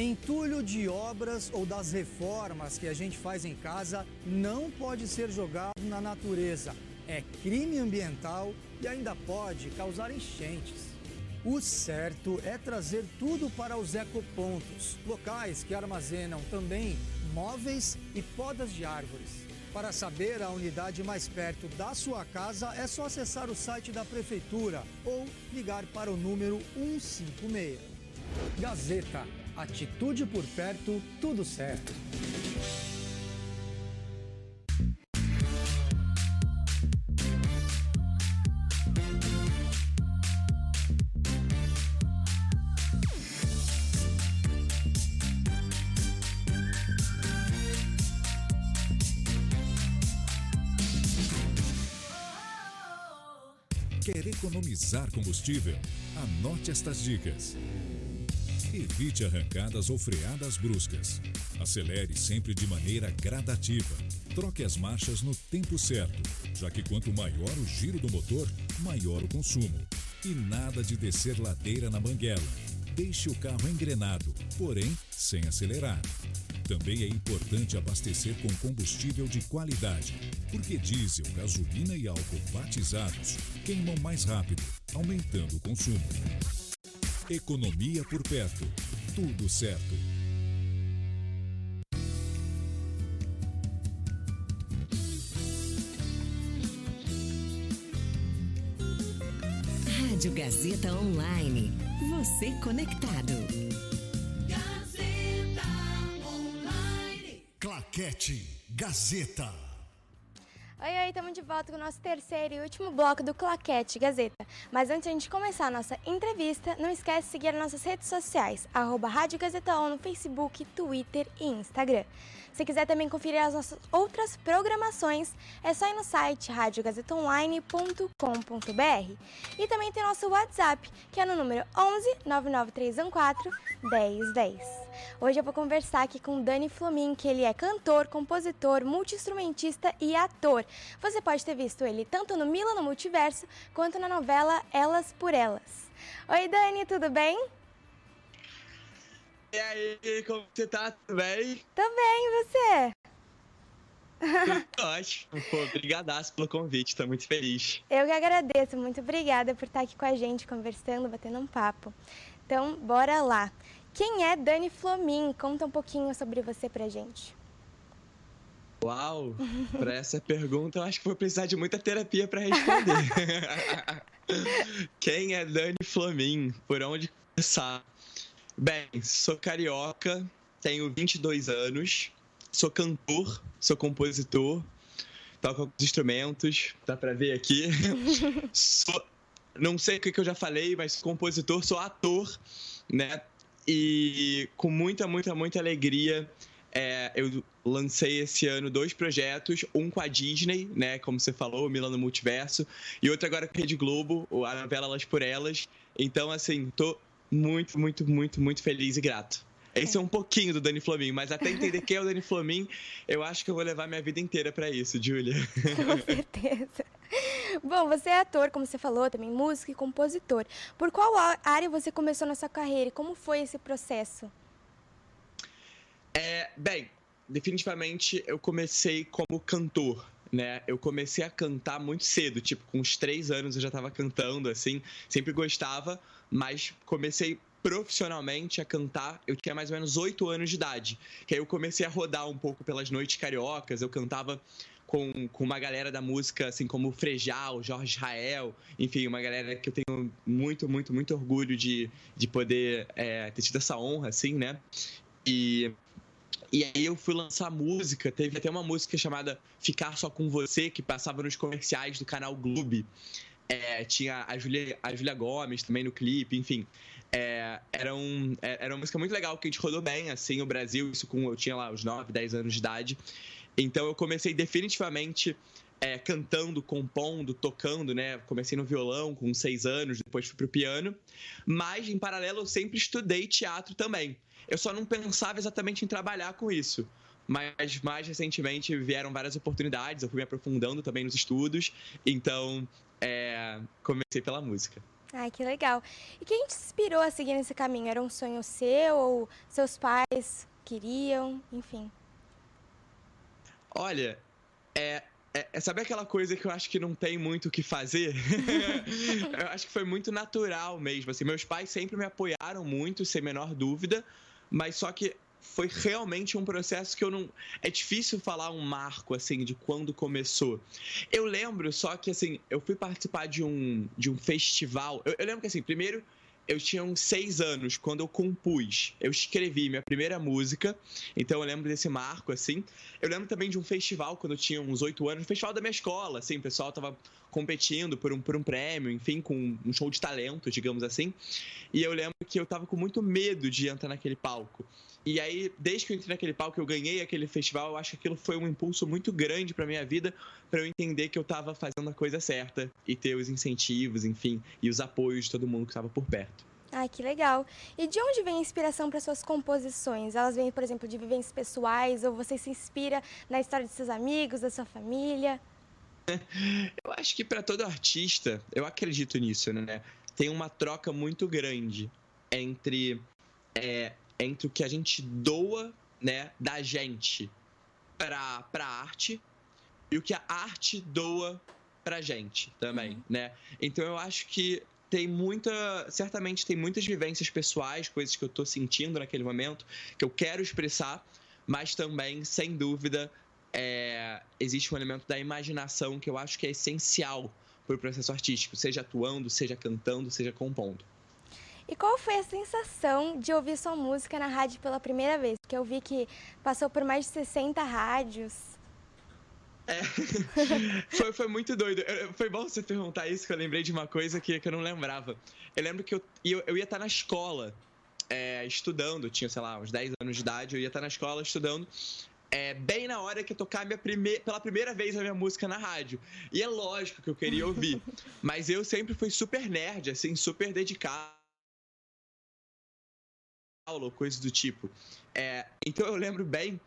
Entulho de obras ou das reformas que a gente faz em casa não pode ser jogado na natureza. É crime ambiental e ainda pode causar enchentes. O certo é trazer tudo para os ecopontos, locais que armazenam também móveis e podas de árvores. Para saber a unidade mais perto da sua casa, é só acessar o site da prefeitura ou ligar para o número 156. Gazeta Atitude por perto, tudo certo. Quer economizar combustível? Anote estas dicas. Evite arrancadas ou freadas bruscas. Acelere sempre de maneira gradativa. Troque as marchas no tempo certo, já que quanto maior o giro do motor, maior o consumo. E nada de descer ladeira na banguela. Deixe o carro engrenado, porém sem acelerar. Também é importante abastecer com combustível de qualidade, porque diesel, gasolina e álcool batizados queimam mais rápido, aumentando o consumo. Economia por perto. Tudo certo. Rádio Gazeta Online. Você conectado. Gazeta Online. Claquete Gazeta. Oi, oi, estamos de volta com o nosso terceiro e último bloco do Claquete Gazeta. Mas antes de a gente começar a nossa entrevista, não esquece de seguir as nossas redes sociais, arroba Rádio Gazeta On no Facebook, Twitter e Instagram. Se quiser também conferir as nossas outras programações, é só ir no site radiogazetaonline.com.br. E também tem nosso WhatsApp, que é no número 11 99314 1010. Hoje eu vou conversar aqui com Dani Flomin, que ele é cantor, compositor, multiinstrumentista e ator. Você pode ter visto ele tanto no Mila no Multiverso quanto na novela Elas por Elas. Oi, Dani, tudo bem? E aí, como você tá? Tudo bem? Tô bem, e você? Tudo ótimo. Pô, brigadaço pelo convite, tô muito feliz. Eu que agradeço, muito obrigada por estar aqui com a gente, conversando, batendo um papo. Então, bora lá. Quem é Dani Flomin? Conta um pouquinho sobre você pra gente. Uau! Pra essa pergunta, eu acho que vou precisar de muita terapia para responder. Quem é Dani Flomin? Por onde começar? Bem, sou carioca, tenho 22 anos, sou cantor, sou compositor, toco alguns instrumentos, dá pra ver aqui. sou, não sei o que eu já falei, mas sou compositor, sou ator, né? E com muita, muita, muita alegria, é, eu lancei esse ano dois projetos, um com a Disney, né, como você falou, Milano Multiverso, e outro agora com a Rede Globo, a novela Elas por Elas. Então, assim, tô muito, muito, muito, muito feliz e grato. Esse é um pouquinho do Dani Flamin, mas até entender quem é o Dani Flamin, eu acho que eu vou levar minha vida inteira para isso, Julia. Com certeza. Bom, você é ator, como você falou, também músico e compositor. Por qual área você começou na sua carreira e como foi esse processo? É, bem, definitivamente eu comecei como cantor, né? Eu comecei a cantar muito cedo, tipo, com uns três anos eu já estava cantando, assim, sempre gostava, mas comecei profissionalmente a cantar, eu tinha mais ou menos oito anos de idade. Que aí eu comecei a rodar um pouco pelas noites cariocas, eu cantava com, com uma galera da música, assim como o Frejal, Jorge Israel, enfim, uma galera que eu tenho muito, muito, muito orgulho de, de poder é, ter tido essa honra, assim, né? E e aí eu fui lançar música, teve até uma música chamada Ficar Só Com Você, que passava nos comerciais do canal Gloob. É, tinha a Julia, a Julia Gomes também no clipe, enfim. É, era, um, é, era uma música muito legal que a gente rodou bem, assim, o Brasil, isso com eu tinha lá os 9, 10 anos de idade. Então eu comecei definitivamente é, cantando, compondo, tocando, né? Comecei no violão com 6 anos, depois fui pro piano. Mas, em paralelo, eu sempre estudei teatro também. Eu só não pensava exatamente em trabalhar com isso. Mas mais recentemente vieram várias oportunidades, eu fui me aprofundando também nos estudos, então é, comecei pela música. Ai, que legal. E quem te inspirou a seguir nesse caminho? Era um sonho seu ou seus pais queriam? Enfim. Olha, é, é, é, sabe aquela coisa que eu acho que não tem muito o que fazer? eu acho que foi muito natural mesmo. Assim, meus pais sempre me apoiaram muito, sem menor dúvida, mas só que foi realmente um processo que eu não. É difícil falar um marco, assim, de quando começou. Eu lembro só que, assim, eu fui participar de um, de um festival. Eu, eu lembro que, assim, primeiro eu tinha uns seis anos quando eu compus. Eu escrevi minha primeira música, então eu lembro desse marco, assim. Eu lembro também de um festival quando eu tinha uns oito anos, um festival da minha escola, assim, o pessoal tava competindo por um, por um prêmio, enfim, com um show de talento, digamos assim. E eu lembro que eu tava com muito medo de entrar naquele palco. E aí, desde que eu entrei naquele palco, eu ganhei aquele festival, eu acho que aquilo foi um impulso muito grande para minha vida, para eu entender que eu estava fazendo a coisa certa e ter os incentivos, enfim, e os apoios de todo mundo que estava por perto. Ai, que legal. E de onde vem a inspiração para suas composições? Elas vêm, por exemplo, de vivências pessoais ou você se inspira na história de seus amigos, da sua família? Eu acho que para todo artista, eu acredito nisso, né? Tem uma troca muito grande entre é, entre o que a gente doa, né, da gente para para arte e o que a arte doa pra gente também, uhum. né? Então eu acho que tem muita, certamente tem muitas vivências pessoais, coisas que eu tô sentindo naquele momento, que eu quero expressar, mas também, sem dúvida, é, existe um elemento da imaginação que eu acho que é essencial pro processo artístico, seja atuando, seja cantando, seja compondo. E qual foi a sensação de ouvir sua música na rádio pela primeira vez? Porque eu vi que passou por mais de 60 rádios. É, foi, foi muito doido. Eu, foi bom você perguntar isso, que eu lembrei de uma coisa que, que eu não lembrava. Eu lembro que eu, eu, eu ia estar na escola, é, estudando, tinha, sei lá, uns 10 anos de idade, eu ia estar na escola estudando. É, bem na hora que eu tocar minha prime... pela primeira vez a minha música na rádio. E é lógico que eu queria ouvir. mas eu sempre fui super nerd, assim, super dedicado aula ou coisas do tipo. É, então eu lembro bem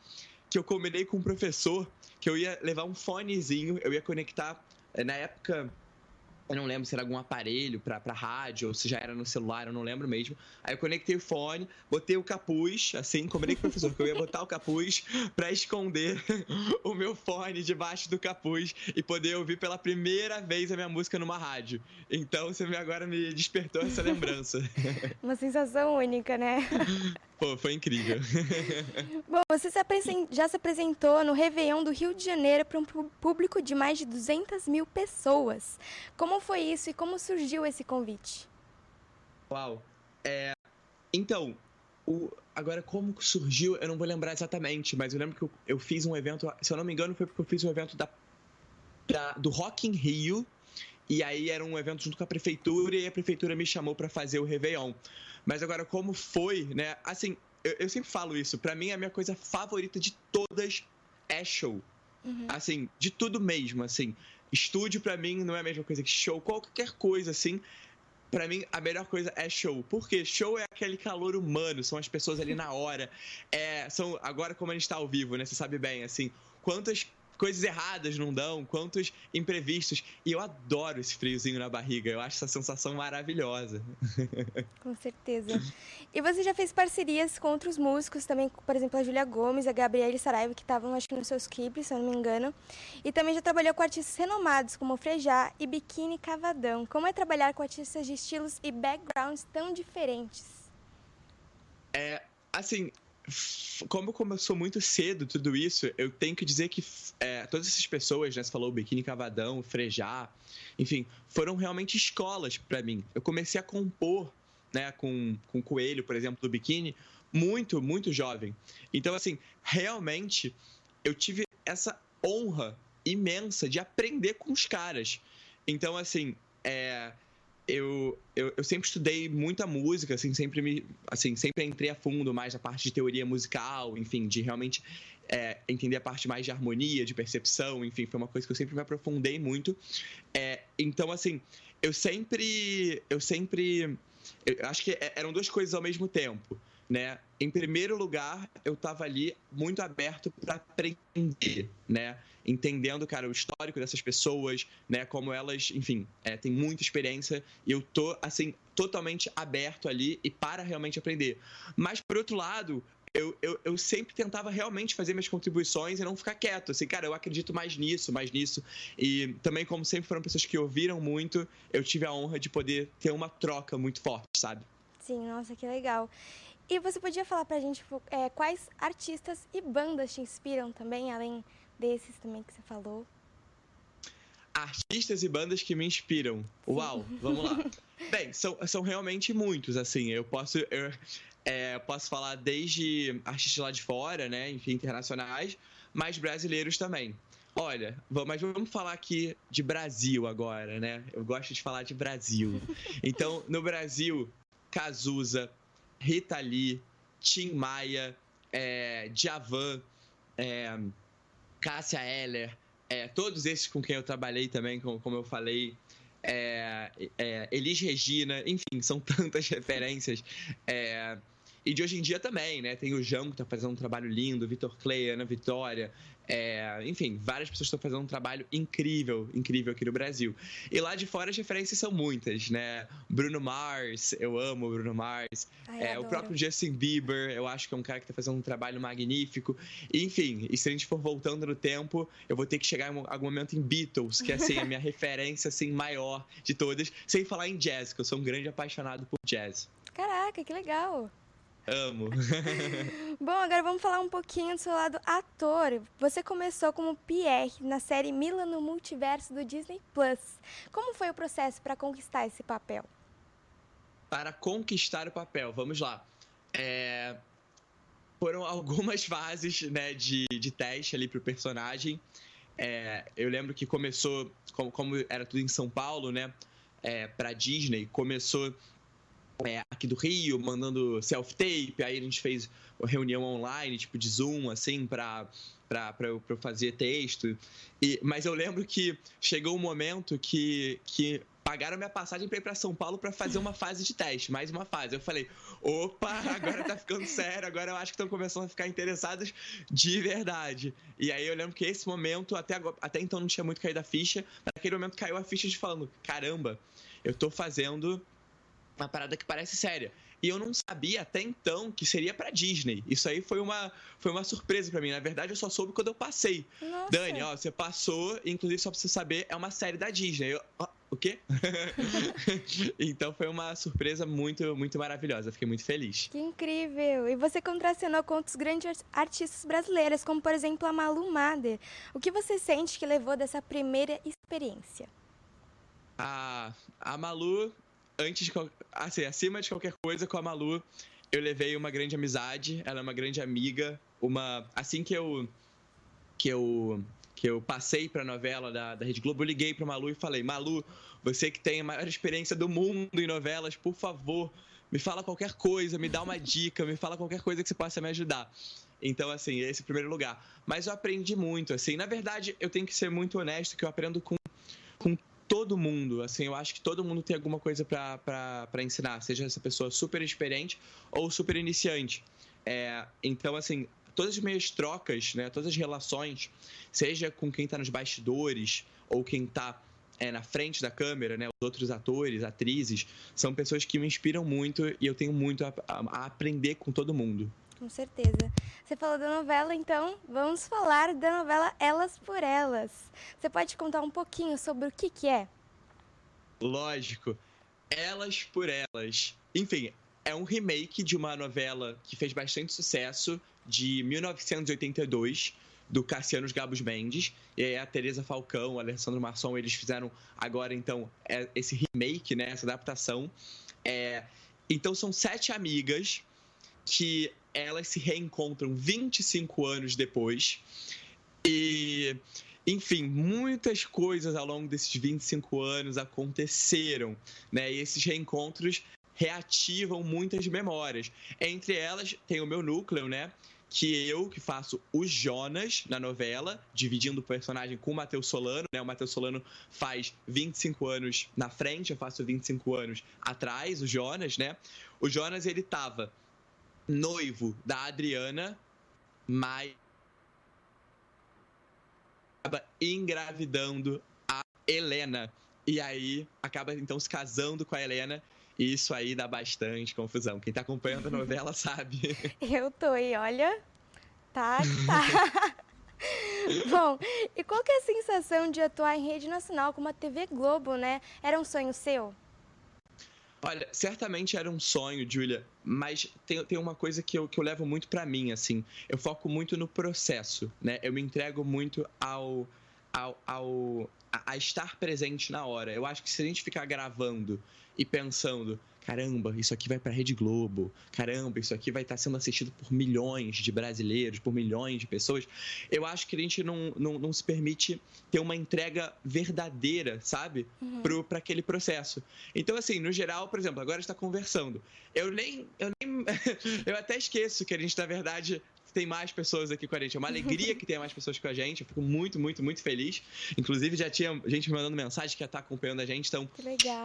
que eu combinei com um professor que eu ia levar um fonezinho, eu ia conectar. Na época, eu não lembro se era algum aparelho pra, pra rádio ou se já era no celular, eu não lembro mesmo. Aí eu conectei o fone, botei o capuz, assim, combinei com o professor que eu ia botar o capuz pra esconder o meu fone debaixo do capuz e poder ouvir pela primeira vez a minha música numa rádio. Então você agora me despertou essa lembrança. Uma sensação única, né? Pô, foi incrível. Bom, você se já se apresentou no Réveillon do Rio de Janeiro para um público de mais de 200 mil pessoas. Como foi isso e como surgiu esse convite? Uau. É, então, o, agora como surgiu, eu não vou lembrar exatamente, mas eu lembro que eu, eu fiz um evento, se eu não me engano, foi porque eu fiz um evento da, da, do Rock in Rio, e aí era um evento junto com a prefeitura e a prefeitura me chamou para fazer o Réveillon. Mas agora, como foi, né? Assim, eu, eu sempre falo isso. Para mim, a minha coisa favorita de todas é show. Uhum. Assim, de tudo mesmo, assim. Estúdio para mim não é a mesma coisa que show. Qualquer coisa, assim. Para mim, a melhor coisa é show. Porque show é aquele calor humano, são as pessoas ali na hora. É, são agora como a gente tá ao vivo, né? Você sabe bem, assim, quantas coisas erradas não dão, quantos imprevistos. E eu adoro esse friozinho na barriga, eu acho essa sensação maravilhosa. Com certeza. E você já fez parcerias com outros músicos também, por exemplo, a Julia Gomes, a Gabriele Saraiva, que estavam, acho que, nos seus clipes, se eu não me engano. E também já trabalhou com artistas renomados, como Frejá e Biquíni Cavadão. Como é trabalhar com artistas de estilos e backgrounds tão diferentes? É, assim, como começou muito cedo tudo isso, eu tenho que dizer que é, todas essas pessoas, né, você falou Biquíni Cavadão, Frejá, enfim, foram realmente escolas para mim. Eu comecei a compor, né, com, com Coelho, por exemplo, do Biquíni, muito, muito jovem. Então, assim, realmente eu tive essa honra imensa de aprender com os caras. Então, assim, é, eu, eu, eu, sempre estudei muita música, assim, sempre me, assim, sempre entrei a fundo mais na parte de teoria musical, enfim, de realmente é, entender a parte mais de harmonia, de percepção, enfim, foi uma coisa que eu sempre me aprofundei muito. É, então, assim, eu sempre, eu sempre, eu acho que é, eram duas coisas ao mesmo tempo, né? Em primeiro lugar, eu estava ali muito aberto para aprender, né? Entendendo, cara, o histórico dessas pessoas, né? Como elas, enfim, é, têm muita experiência e eu tô, assim, totalmente aberto ali e para realmente aprender. Mas, por outro lado, eu, eu, eu, sempre tentava realmente fazer minhas contribuições e não ficar quieto. Assim, cara, eu acredito mais nisso, mais nisso. E também, como sempre foram pessoas que ouviram muito, eu tive a honra de poder ter uma troca muito forte, sabe? Sim, nossa, que legal. E você podia falar pra gente tipo, é, quais artistas e bandas te inspiram também, além desses também que você falou? Artistas e bandas que me inspiram. Uau, vamos lá. Bem, são, são realmente muitos, assim. Eu posso, eu, é, posso falar desde artistas lá de fora, né? Enfim, internacionais, mas brasileiros também. Olha, mas vamos falar aqui de Brasil agora, né? Eu gosto de falar de Brasil. Então, no Brasil, Cazuza, Rita Lee, Tim Maia, é, Djavan, é, Cássia Eller, é, todos esses com quem eu trabalhei também, como, eu falei, é, é, Elis Regina, enfim, são tantas referências. É, e de hoje em dia também, né? Tem o João que tá fazendo um trabalho lindo, Vitor Clay, Ana Vitória, é, enfim, várias pessoas estão fazendo um trabalho incrível, incrível aqui no Brasil. E lá de fora as referências são muitas, né? Bruno Mars, eu amo Bruno Mars. Ai, é, o próprio Justin Bieber, eu acho que é um cara que está fazendo um trabalho magnífico. Enfim, e se a gente for voltando no tempo, eu vou ter que chegar em algum momento em Beatles, que é assim, a minha referência assim, maior de todas, sem falar em jazz, que eu sou um grande apaixonado por jazz. Caraca, que legal! Amo. Bom, agora vamos falar um pouquinho do seu lado ator. Você começou como Pierre na série Mila no Multiverso do Disney Plus. Como foi o processo para conquistar esse papel? Para conquistar o papel, vamos lá. É... Foram algumas fases né, de, de teste ali pro personagem. É, eu lembro que começou, como, como, era tudo em São Paulo, né? É, pra Disney, começou é, aqui do Rio, mandando self-tape, aí a gente fez reunião online, tipo de Zoom, assim, pra, pra, pra, eu, pra eu fazer texto. E, mas eu lembro que chegou um momento que, que pagaram minha passagem para ir para São Paulo para fazer uma fase de teste, mais uma fase. Eu falei, opa, agora tá ficando sério, agora eu acho que estão começando a ficar interessados de verdade. E aí eu lembro que esse momento, até, agora, até então não tinha muito caído a ficha, naquele momento caiu a ficha de falando, caramba, eu tô fazendo uma parada que parece séria. E eu não sabia até então que seria para Disney. Isso aí foi uma, foi uma surpresa para mim. Na verdade, eu só soube quando eu passei. Nossa. Dani, ó, você passou, inclusive só pra você saber, é uma série da Disney. Eu, ó, o quê? então foi uma surpresa muito, muito maravilhosa. Fiquei muito feliz. Que incrível! E você contracenou com outros grandes artistas brasileiras, como por exemplo a Malu Mader. O que você sente que levou dessa primeira experiência? A, a Malu antes de assim, acima de qualquer coisa com a Malu, eu levei uma grande amizade, ela é uma grande amiga, uma assim que eu que eu que eu passei para a novela da, da Rede Globo, eu liguei para Malu e falei: "Malu, você que tem a maior experiência do mundo em novelas, por favor, me fala qualquer coisa, me dá uma dica, me fala qualquer coisa que você possa me ajudar". Então, assim, esse é o primeiro lugar. Mas eu aprendi muito, assim. Na verdade, eu tenho que ser muito honesto que eu aprendo com, com todo mundo. Assim, eu acho que todo mundo tem alguma coisa para ensinar, seja essa pessoa super experiente ou super iniciante. É, então, assim, todas as minhas trocas, né, todas as relações, seja com quem está nos bastidores ou quem está é, na frente da câmera, né, os outros atores, atrizes, são pessoas que me inspiram muito e eu tenho muito a, a, aprender com todo mundo. Com certeza. Você falou da novela, então vamos falar da novela Elas por Elas. Você pode contar um pouquinho sobre o que, que é? Lógico. Elas por Elas. Enfim, é um remake de uma novela que fez bastante sucesso de 1982 do Cassiano Gabos Mendes e a Teresa Falcão, o Alessandro Marçom, eles fizeram agora então é, esse remake, né, essa adaptação. É, então são sete amigas que elas se reencontram 25 anos depois. E, enfim, muitas coisas ao longo desses 25 anos aconteceram, né? E esses reencontros reativam muitas memórias. Entre elas, tem o meu núcleo, né? que eu que faço o Jonas na novela, dividindo o personagem com o Matheus Solano, né? O Matheus Solano faz 25 anos na frente, eu faço 25 anos atrás, o Jonas, né? O Jonas, ele tava noivo da Adriana, mas acaba engravidando a Helena. E aí acaba então se casando com a Helena. E isso aí dá bastante confusão. Quem tá acompanhando a novela sabe. Eu tô e olha. Tá, tá. Bom, e qual que é a sensação de atuar em rede nacional como a TV Globo, né? Era um sonho seu? Olha, certamente era um sonho, Julia, mas tem, tem uma coisa que eu, que eu levo muito para mim, assim. Eu foco muito no processo, né? Eu me entrego muito ao, ao, ao a, a estar presente na hora. Eu acho que se a gente ficar gravando e pensando, caramba, isso aqui vai para a Rede Globo, caramba, isso aqui vai estar tá sendo assistido por milhões de brasileiros, por milhões de pessoas, eu acho que a gente não, não, não se permite ter uma entrega verdadeira, sabe? Uhum. Para aquele processo. Então, assim, no geral, por exemplo, agora está conversando. Eu nem. Eu, nem, eu até esqueço que a gente, na verdade, tem mais pessoas aqui com a gente. É uma alegria que tenha mais pessoas com a gente. Eu fico muito, muito, muito feliz. Inclusive, já tinha gente me mandando mensagem que ia estar acompanhando a gente. Então,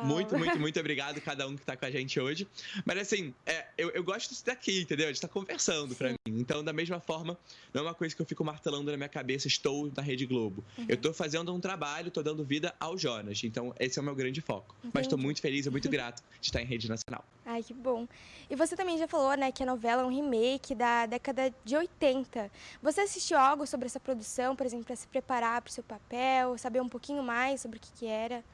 muito, muito, muito obrigado a cada um que está com a gente hoje. Mas, assim, é, eu, eu gosto disso daqui, entendeu? De estar conversando para mim. Então, da mesma forma, não é uma coisa que eu fico martelando na minha cabeça, estou na Rede Globo. Uhum. Eu estou fazendo um trabalho, estou dando vida ao Jonas. Então, esse é o meu grande foco. Entendi. Mas estou muito feliz e muito grato de estar em rede nacional. Ai, que bom. E você também já falou, né, que a novela é um remake da década de 80. Você assistiu algo sobre essa produção, por exemplo, para se preparar para o seu papel, saber um pouquinho mais sobre o que, que era?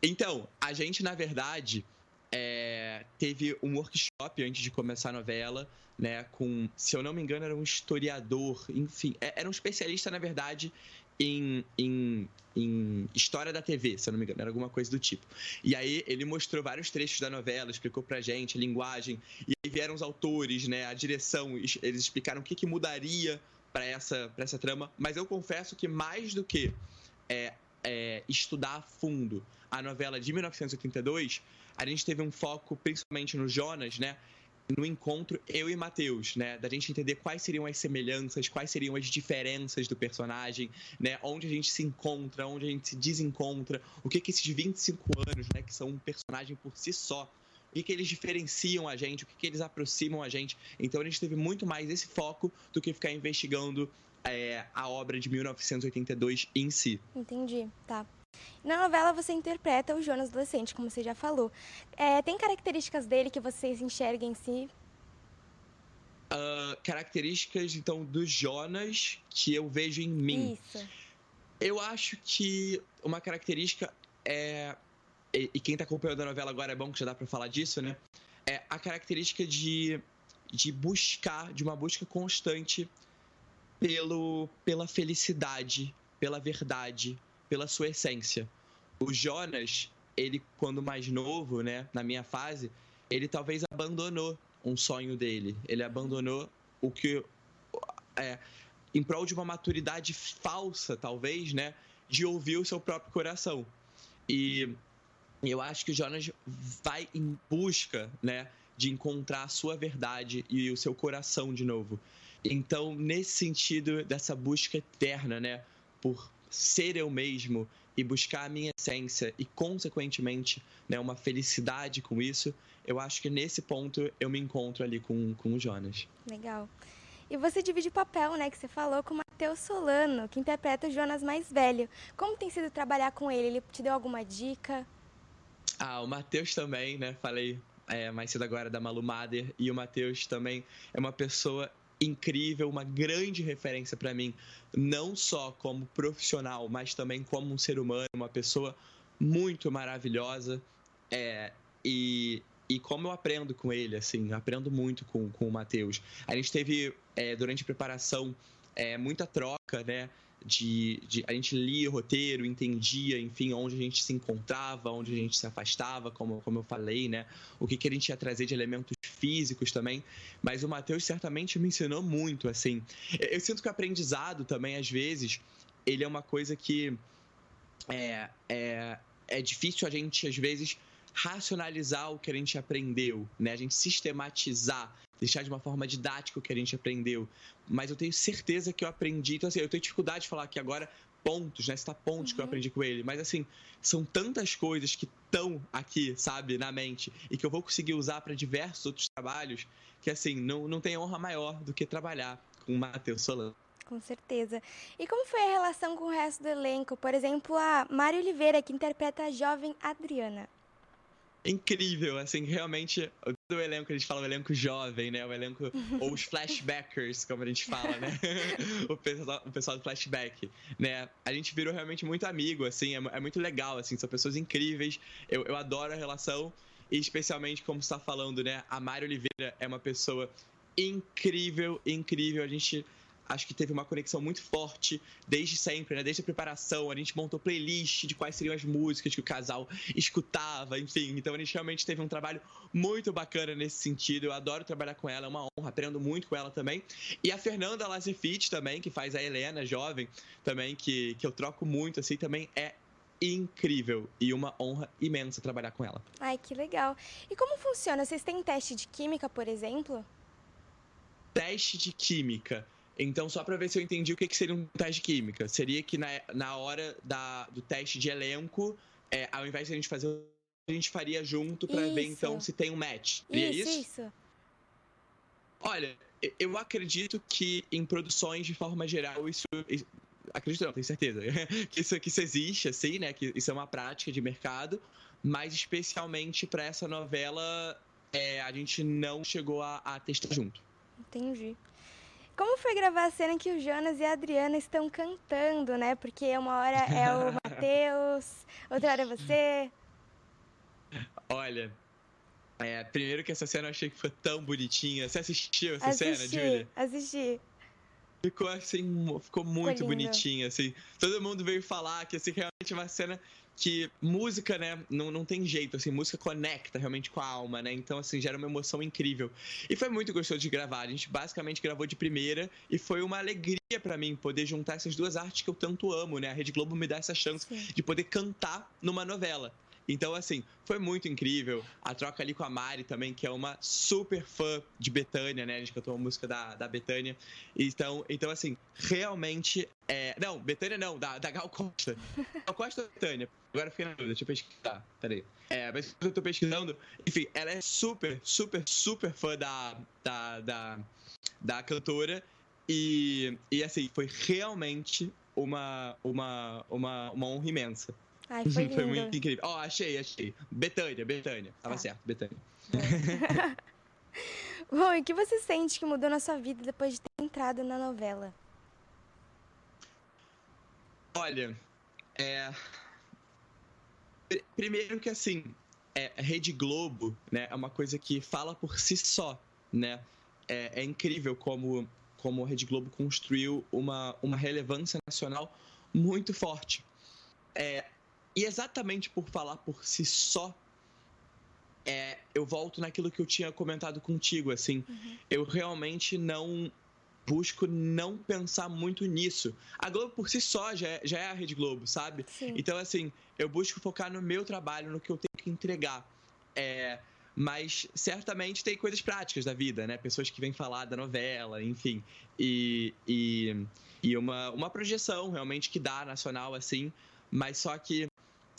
Então, a gente, na verdade, é teve um workshop antes de começar a novela, né? Com, se eu não me engano, era um historiador, enfim, é, era um especialista, na verdade, em, em, em, história da TV, se eu não me engano, era alguma coisa do tipo. E aí ele mostrou vários trechos da novela, explicou pra gente a linguagem, e aí vieram os autores, né, a direção, eles explicaram o que, que mudaria para essa, pra essa trama, mas eu confesso que mais do que é, é, estudar a fundo a novela de 1982, a gente teve um foco principalmente no Jonas, né? no encontro eu e Matheus, né? Da gente entender quais seriam as semelhanças, quais seriam as diferenças do personagem, né? Onde a gente se encontra, onde a gente se desencontra, o que que esses 25 anos, né, que são um personagem por si só, o que, que eles diferenciam a gente, o que, que eles aproximam a gente. Então a gente teve muito mais esse foco do que ficar investigando é, a obra de 1982 em si. Entendi, tá. Na novela você interpreta o Jonas adolescente, como você já falou. É, tem características dele que vocês enxerguem em si? Uh, características, então, do Jonas que eu vejo em mim. Isso. Eu acho que uma característica é. E, e quem tá acompanhando a novela agora é bom que já dá pra falar disso, né? É a característica de, de buscar, de uma busca constante pelo, pela felicidade, pela verdade, pela sua essência. O Jonas, ele quando mais novo, né, na minha fase, ele talvez abandonou um sonho dele. Ele abandonou o que é em prol de uma maturidade falsa, talvez, né, de ouvir o seu próprio coração. E eu acho que o Jonas vai em busca, né, de encontrar a sua verdade e o seu coração de novo. Então, nesse sentido dessa busca eterna, né, por ser eu mesmo e buscar a minha essência e, consequentemente, né, uma felicidade com isso, eu acho que nesse ponto eu me encontro ali com, com o Jonas. Legal. E você divide o papel, né, que você falou, com o Matheus Solano, que interpreta o Jonas mais velho. Como tem sido trabalhar com ele? Ele te deu alguma dica? Ah, o Matheus também, né? Falei é, mais cedo agora da Malu Mader. E o Matheus também é uma pessoa incrível, uma grande referência para mim, não só como profissional, mas também como um ser humano, uma pessoa muito maravilhosa. É, e, e como eu aprendo com ele, assim, aprendo muito com, com o Matheus. A gente teve, é, durante a preparação, é, muita troca, né? de, de, a gente lia o roteiro, entendia, enfim, onde a gente se encontrava, onde a gente se afastava, como, como eu falei, né? O que, que a gente ia trazer de elementos físicos também. Mas o Matheus certamente me ensinou muito, assim. Eu, sinto que o aprendizado também, às vezes, ele é uma coisa que é, é, é difícil a gente, às vezes, racionalizar o que a gente aprendeu, né? A gente sistematizar deixar de uma forma didática o que a gente aprendeu. Mas eu tenho certeza que eu aprendi. Então, assim, eu tenho dificuldade de falar aqui agora pontos, né? Citar pontos uhum. que eu uhum. aprendi com ele. Mas, assim, são tantas coisas que estão aqui, sabe, na mente, e que eu vou conseguir usar para diversos outros trabalhos, que, assim, não, não tem honra maior do que trabalhar com o Matheus Solano. Com certeza. E como foi a relação com o resto do elenco? Por exemplo, a Mari Oliveira, que interpreta a jovem Adriana incrível, assim, realmente, o elenco, a gente fala o elenco jovem, né, o elenco, ou os flashbackers, como a gente fala, né, o, pessoal, o pessoal do flashback, né, a gente virou realmente muito amigo, assim, é, é muito legal, assim, são pessoas incríveis, eu, eu adoro a relação, e especialmente, como você tá falando, né, a Mari Oliveira é uma pessoa incrível, incrível, a gente acho que teve uma conexão muito forte desde sempre, né? Desde a preparação, a gente montou playlist de quais seriam as músicas que o casal escutava, enfim. Então a gente realmente teve um trabalho muito bacana nesse sentido. Eu adoro trabalhar com ela, é uma honra, aprendo muito com ela também. E a Fernanda Lazefit também, que faz a Helena jovem, também, que, que eu troco muito, assim, também é incrível e uma honra imensa trabalhar com ela. Ai, que legal. E como funciona? Vocês têm teste de química, por exemplo? Teste de química. Então, só para ver se eu entendi o que, que seria um teste de química. Seria que na, na hora da, do teste de elenco, é, ao invés de a gente fazer, a gente faria junto para ver então se tem um match. Seria isso, isso? isso. Olha, eu acredito que em produções de forma geral isso, acredito não, tenho certeza que isso, que isso existe, assim, né? Que isso é uma prática de mercado, mas especialmente para essa novela é, a gente não chegou a, a testar junto. Entendi. Como foi gravar a cena em que o Jonas e a Adriana estão cantando, né? Porque uma hora é o Matheus, outra hora é você. Olha, É, primeiro que essa cena eu achei que foi tão bonitinha. Você assistiu essa assisti, cena, Julia? Assisti. Ficou assim, ficou muito bonitinha, assim. Todo mundo veio falar que assim, realmente é uma cena que música, né, não, não tem jeito, assim, música conecta realmente com a alma, né? Então, assim, gera uma emoção incrível. E foi muito gostoso de gravar. A gente basicamente gravou de primeira e foi uma alegria para mim poder juntar essas duas artes que eu tanto amo, né? A Rede Globo me dá essa chance Sim. de poder cantar numa novela. Então, assim, foi muito incrível. A troca ali com a Mari também, que é uma super fã de Betânia, né? A gente cantou uma música da, da Betânia. Então, então, assim, realmente. É... Não, Betânia não, da, da Gal Costa. Gal Costa ou Betânia? Agora eu fiquei na dúvida, deixa eu pesquisar. Peraí. É, mas eu tô pesquisando. Enfim, ela é super, super, super fã da, da, da, da cantora. E, e, assim, foi realmente uma, uma, uma, uma honra imensa. Ai, foi lindo. Foi muito incrível. Ó, achei, achei. Betânia, Betânia. Tava Tá. certo, Betânia. Bom, e o que você sente que mudou na sua vida depois de ter entrado na novela? Olha, é. pr- Primeiro que assim, é, Rede Globo, né, é uma coisa que fala por si só, né? É, é incrível como, como a Rede Globo construiu uma, uma relevância nacional muito forte. É, e exatamente por falar por si só, é, eu volto naquilo que eu tinha comentado contigo, assim. Eu realmente não busco não pensar muito nisso. A Globo por si só já é, já é a Rede Globo, sabe? Sim. Então, assim, eu busco focar no meu trabalho, no que eu tenho que entregar. É, mas certamente tem coisas práticas da vida, né? Pessoas que vêm falar da novela, enfim. E, e, e uma, uma projeção realmente que dá nacional, assim. Mas só que,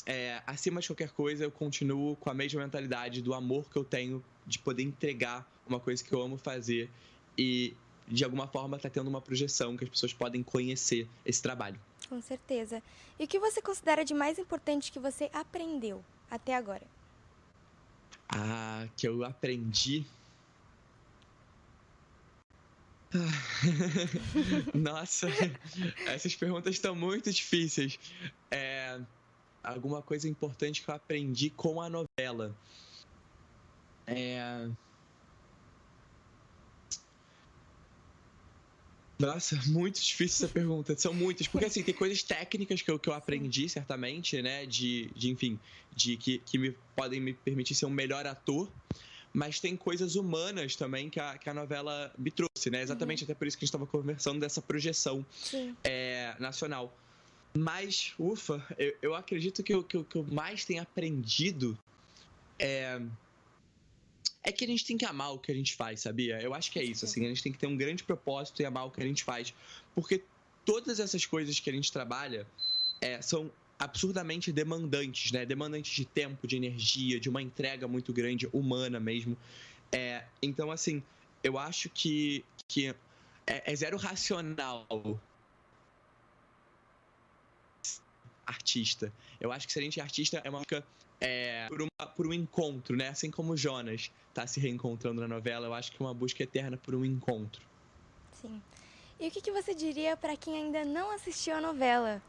é, acima de qualquer coisa, eu continuo com a mesma mentalidade do amor que eu tenho de poder entregar uma coisa que eu amo fazer e, de alguma forma, tá tendo uma projeção que as pessoas podem conhecer esse trabalho. Com certeza. E o que você considera de mais importante que você aprendeu até agora? Ah, que eu aprendi. Nossa, essas perguntas estão muito difíceis. É, alguma coisa importante que eu aprendi com a novela. É. Nossa, muito difícil essa pergunta. São muitas. Porque, assim, tem coisas técnicas que eu, que eu aprendi, certamente, né? De, de enfim, de que, que me, podem me permitir ser um melhor ator. Mas tem coisas humanas também que a, que a novela me trouxe, né? Exatamente até por isso que a gente estava conversando dessa projeção é, nacional. Mas, ufa, eu, eu acredito que o que, que eu mais tenho aprendido é. É que a gente tem que amar o que a gente faz, sabia? Eu acho que é isso, assim. A gente tem que ter um grande propósito e amar o que a gente faz. Porque todas essas coisas que a gente trabalha é, são absurdamente demandantes, né? Demandantes de tempo, de energia, de uma entrega muito grande, humana mesmo. É, então, assim, eu acho que, que é, é zero racional artista. Eu acho que se a gente é artista é uma música é, por, uma- por um encontro, né? Assim como Jonas tá se reencontrando na novela, eu acho que é uma busca eterna por um encontro. Sim. E o que, que você diria para quem ainda não assistiu a novela?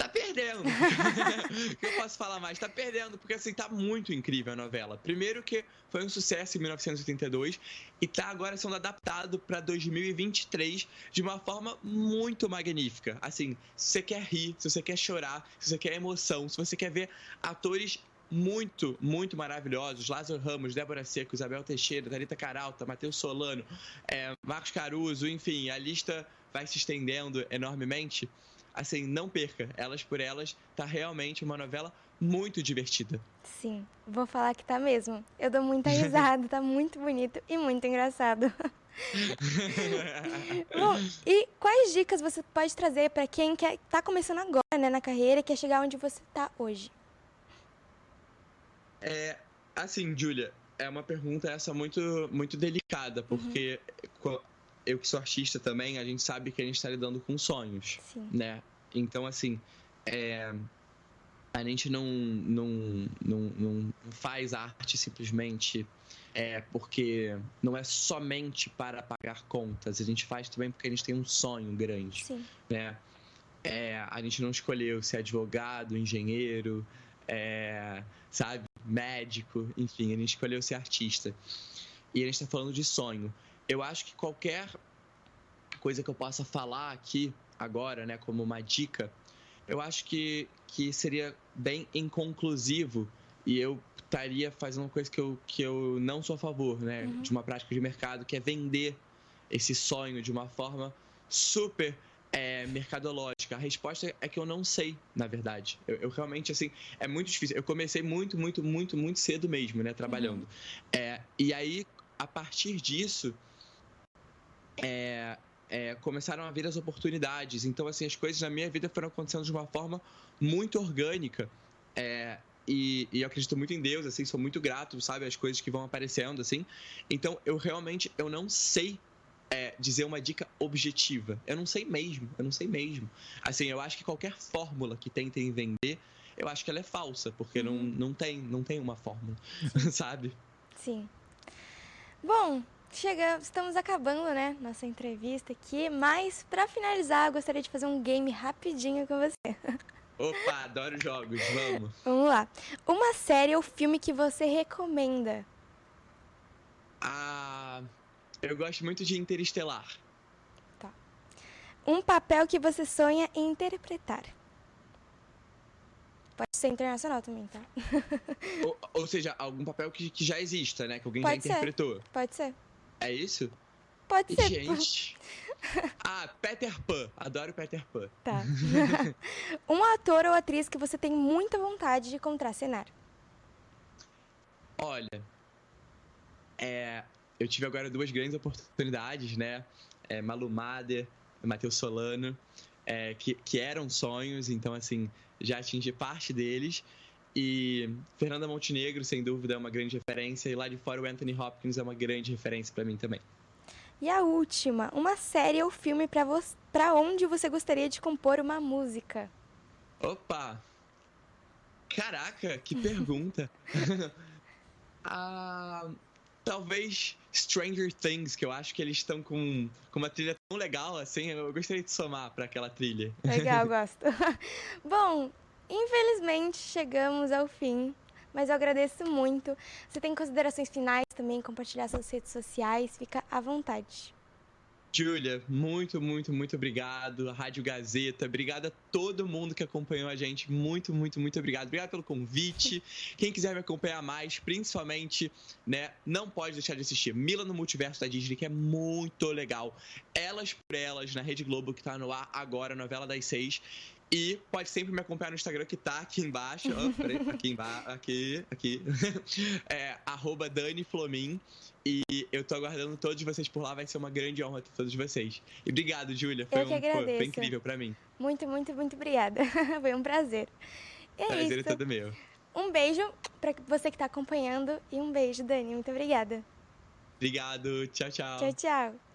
Tá perdendo. O que eu posso falar mais? Tá perdendo, porque assim, tá muito incrível a novela. Primeiro que foi um sucesso em 1982 e tá agora sendo adaptado pra 2023 de uma forma muito magnífica. Assim, se você quer rir, se você quer chorar, se você quer emoção, se você quer ver atores muito, muito maravilhosos. Lázaro Ramos, Débora Seco, Isabel Teixeira, Thalita Caralta, Matheus Solano, é, Marcos Caruso, enfim, a lista vai se estendendo enormemente. Assim, não perca. Elas por Elas tá realmente uma novela muito divertida. Sim, vou falar que tá mesmo. Eu dou muita risada, tá muito bonito e muito engraçado. Bom, e quais dicas você pode trazer para quem quer tá começando agora, né, na carreira e quer chegar onde você tá hoje? É, assim, Julia, é uma pergunta essa muito, muito delicada, porque co- eu que sou artista também, a gente sabe que a gente está lidando com sonhos, Sim. né? Então, assim, é, a gente não, não, não, não faz arte simplesmente é, porque não é somente para pagar contas, a gente faz também porque a gente tem um sonho grande, Sim. né? É, a gente não escolheu ser advogado, engenheiro, é, sabe, médico, enfim, a gente escolheu ser artista. E a gente está falando de sonho. Eu acho que qualquer coisa que eu possa falar aqui agora, né, como uma dica, eu acho que, que seria bem inconclusivo e eu estaria fazendo uma coisa que eu, que eu não sou a favor, né, Uhum. de uma prática de mercado, que é vender esse sonho de uma forma super é, mercadológica. A resposta é que eu não sei, na verdade. Eu, eu realmente, assim, é muito difícil. Eu comecei muito, muito, muito, muito cedo mesmo, né, trabalhando. É, e aí, a partir disso, é, é, começaram a vir as oportunidades. Então, assim, as coisas na minha vida foram acontecendo de uma forma muito orgânica. É, e, e eu acredito muito em Deus, assim, sou muito grato, sabe, as coisas que vão aparecendo, assim. Então, eu realmente, eu não sei é, dizer uma dica objetiva. Eu não sei mesmo, eu não sei mesmo. Assim, eu acho que qualquer fórmula que tentem vender, eu acho que ela é falsa, porque não, não tem, não tem uma fórmula, sabe? Sim. Bom, chega, estamos acabando, né, nossa entrevista aqui, mas para finalizar, eu gostaria de fazer um game rapidinho com você. Opa, adoro jogos, vamos. Vamos lá. Uma série ou filme que você recomenda? Ah, eu gosto muito de Interestelar. Um papel que você sonha em interpretar? Pode ser internacional também, tá? ou, ou seja, algum papel que, que já exista, né? Que alguém Pode já ser. interpretou. Pode ser. É isso? Pode ser. Gente. Ah, Peter Pan. Adoro Peter Pan. Tá. um ator ou atriz que você tem muita vontade de contracenar? Olha, é, eu tive agora duas grandes oportunidades, né? É, Malu Mader, Matheus Solano, é, que, que eram sonhos, então, assim, já atingi parte deles. E Fernanda Montenegro, sem dúvida, é uma grande referência. E lá de fora, o Anthony Hopkins é uma grande referência para mim também. E a última, uma série ou filme pra vo pra onde você gostaria de compor uma música? Opa! Caraca, que pergunta! ah, talvez Stranger Things, que eu acho que eles estão com, com uma trilha tão legal assim, eu gostaria de somar para aquela trilha. Legal, gosto. Bom, infelizmente chegamos ao fim, mas eu agradeço muito. Você tem considerações finais também, compartilhar suas redes sociais, fica à vontade. Júlia, muito, muito, muito obrigado. A Rádio Gazeta, obrigado a todo mundo que acompanhou a gente. Muito, muito, muito obrigado. Obrigado pelo convite. Quem quiser me acompanhar mais, principalmente, né, não pode deixar de assistir Mila no Multiverso da Disney, que é muito legal. Elas por Elas, na Rede Globo, que tá no ar agora, novela das seis. E pode sempre me acompanhar no Instagram, que tá aqui embaixo. Ó, peraí, aqui embaixo, aqui, aqui. É, arroba Dani Flomin. E eu tô aguardando todos vocês por lá, vai ser uma grande honra ter todos vocês. E obrigado, Júlia. Foi, um, foi, foi incrível pra mim. Muito, muito, muito obrigada. Foi um prazer. E é Prazer é isso. todo meu. Um beijo pra você que tá acompanhando e um beijo, Dani. Muito obrigada. Obrigado, tchau, tchau. Tchau, tchau.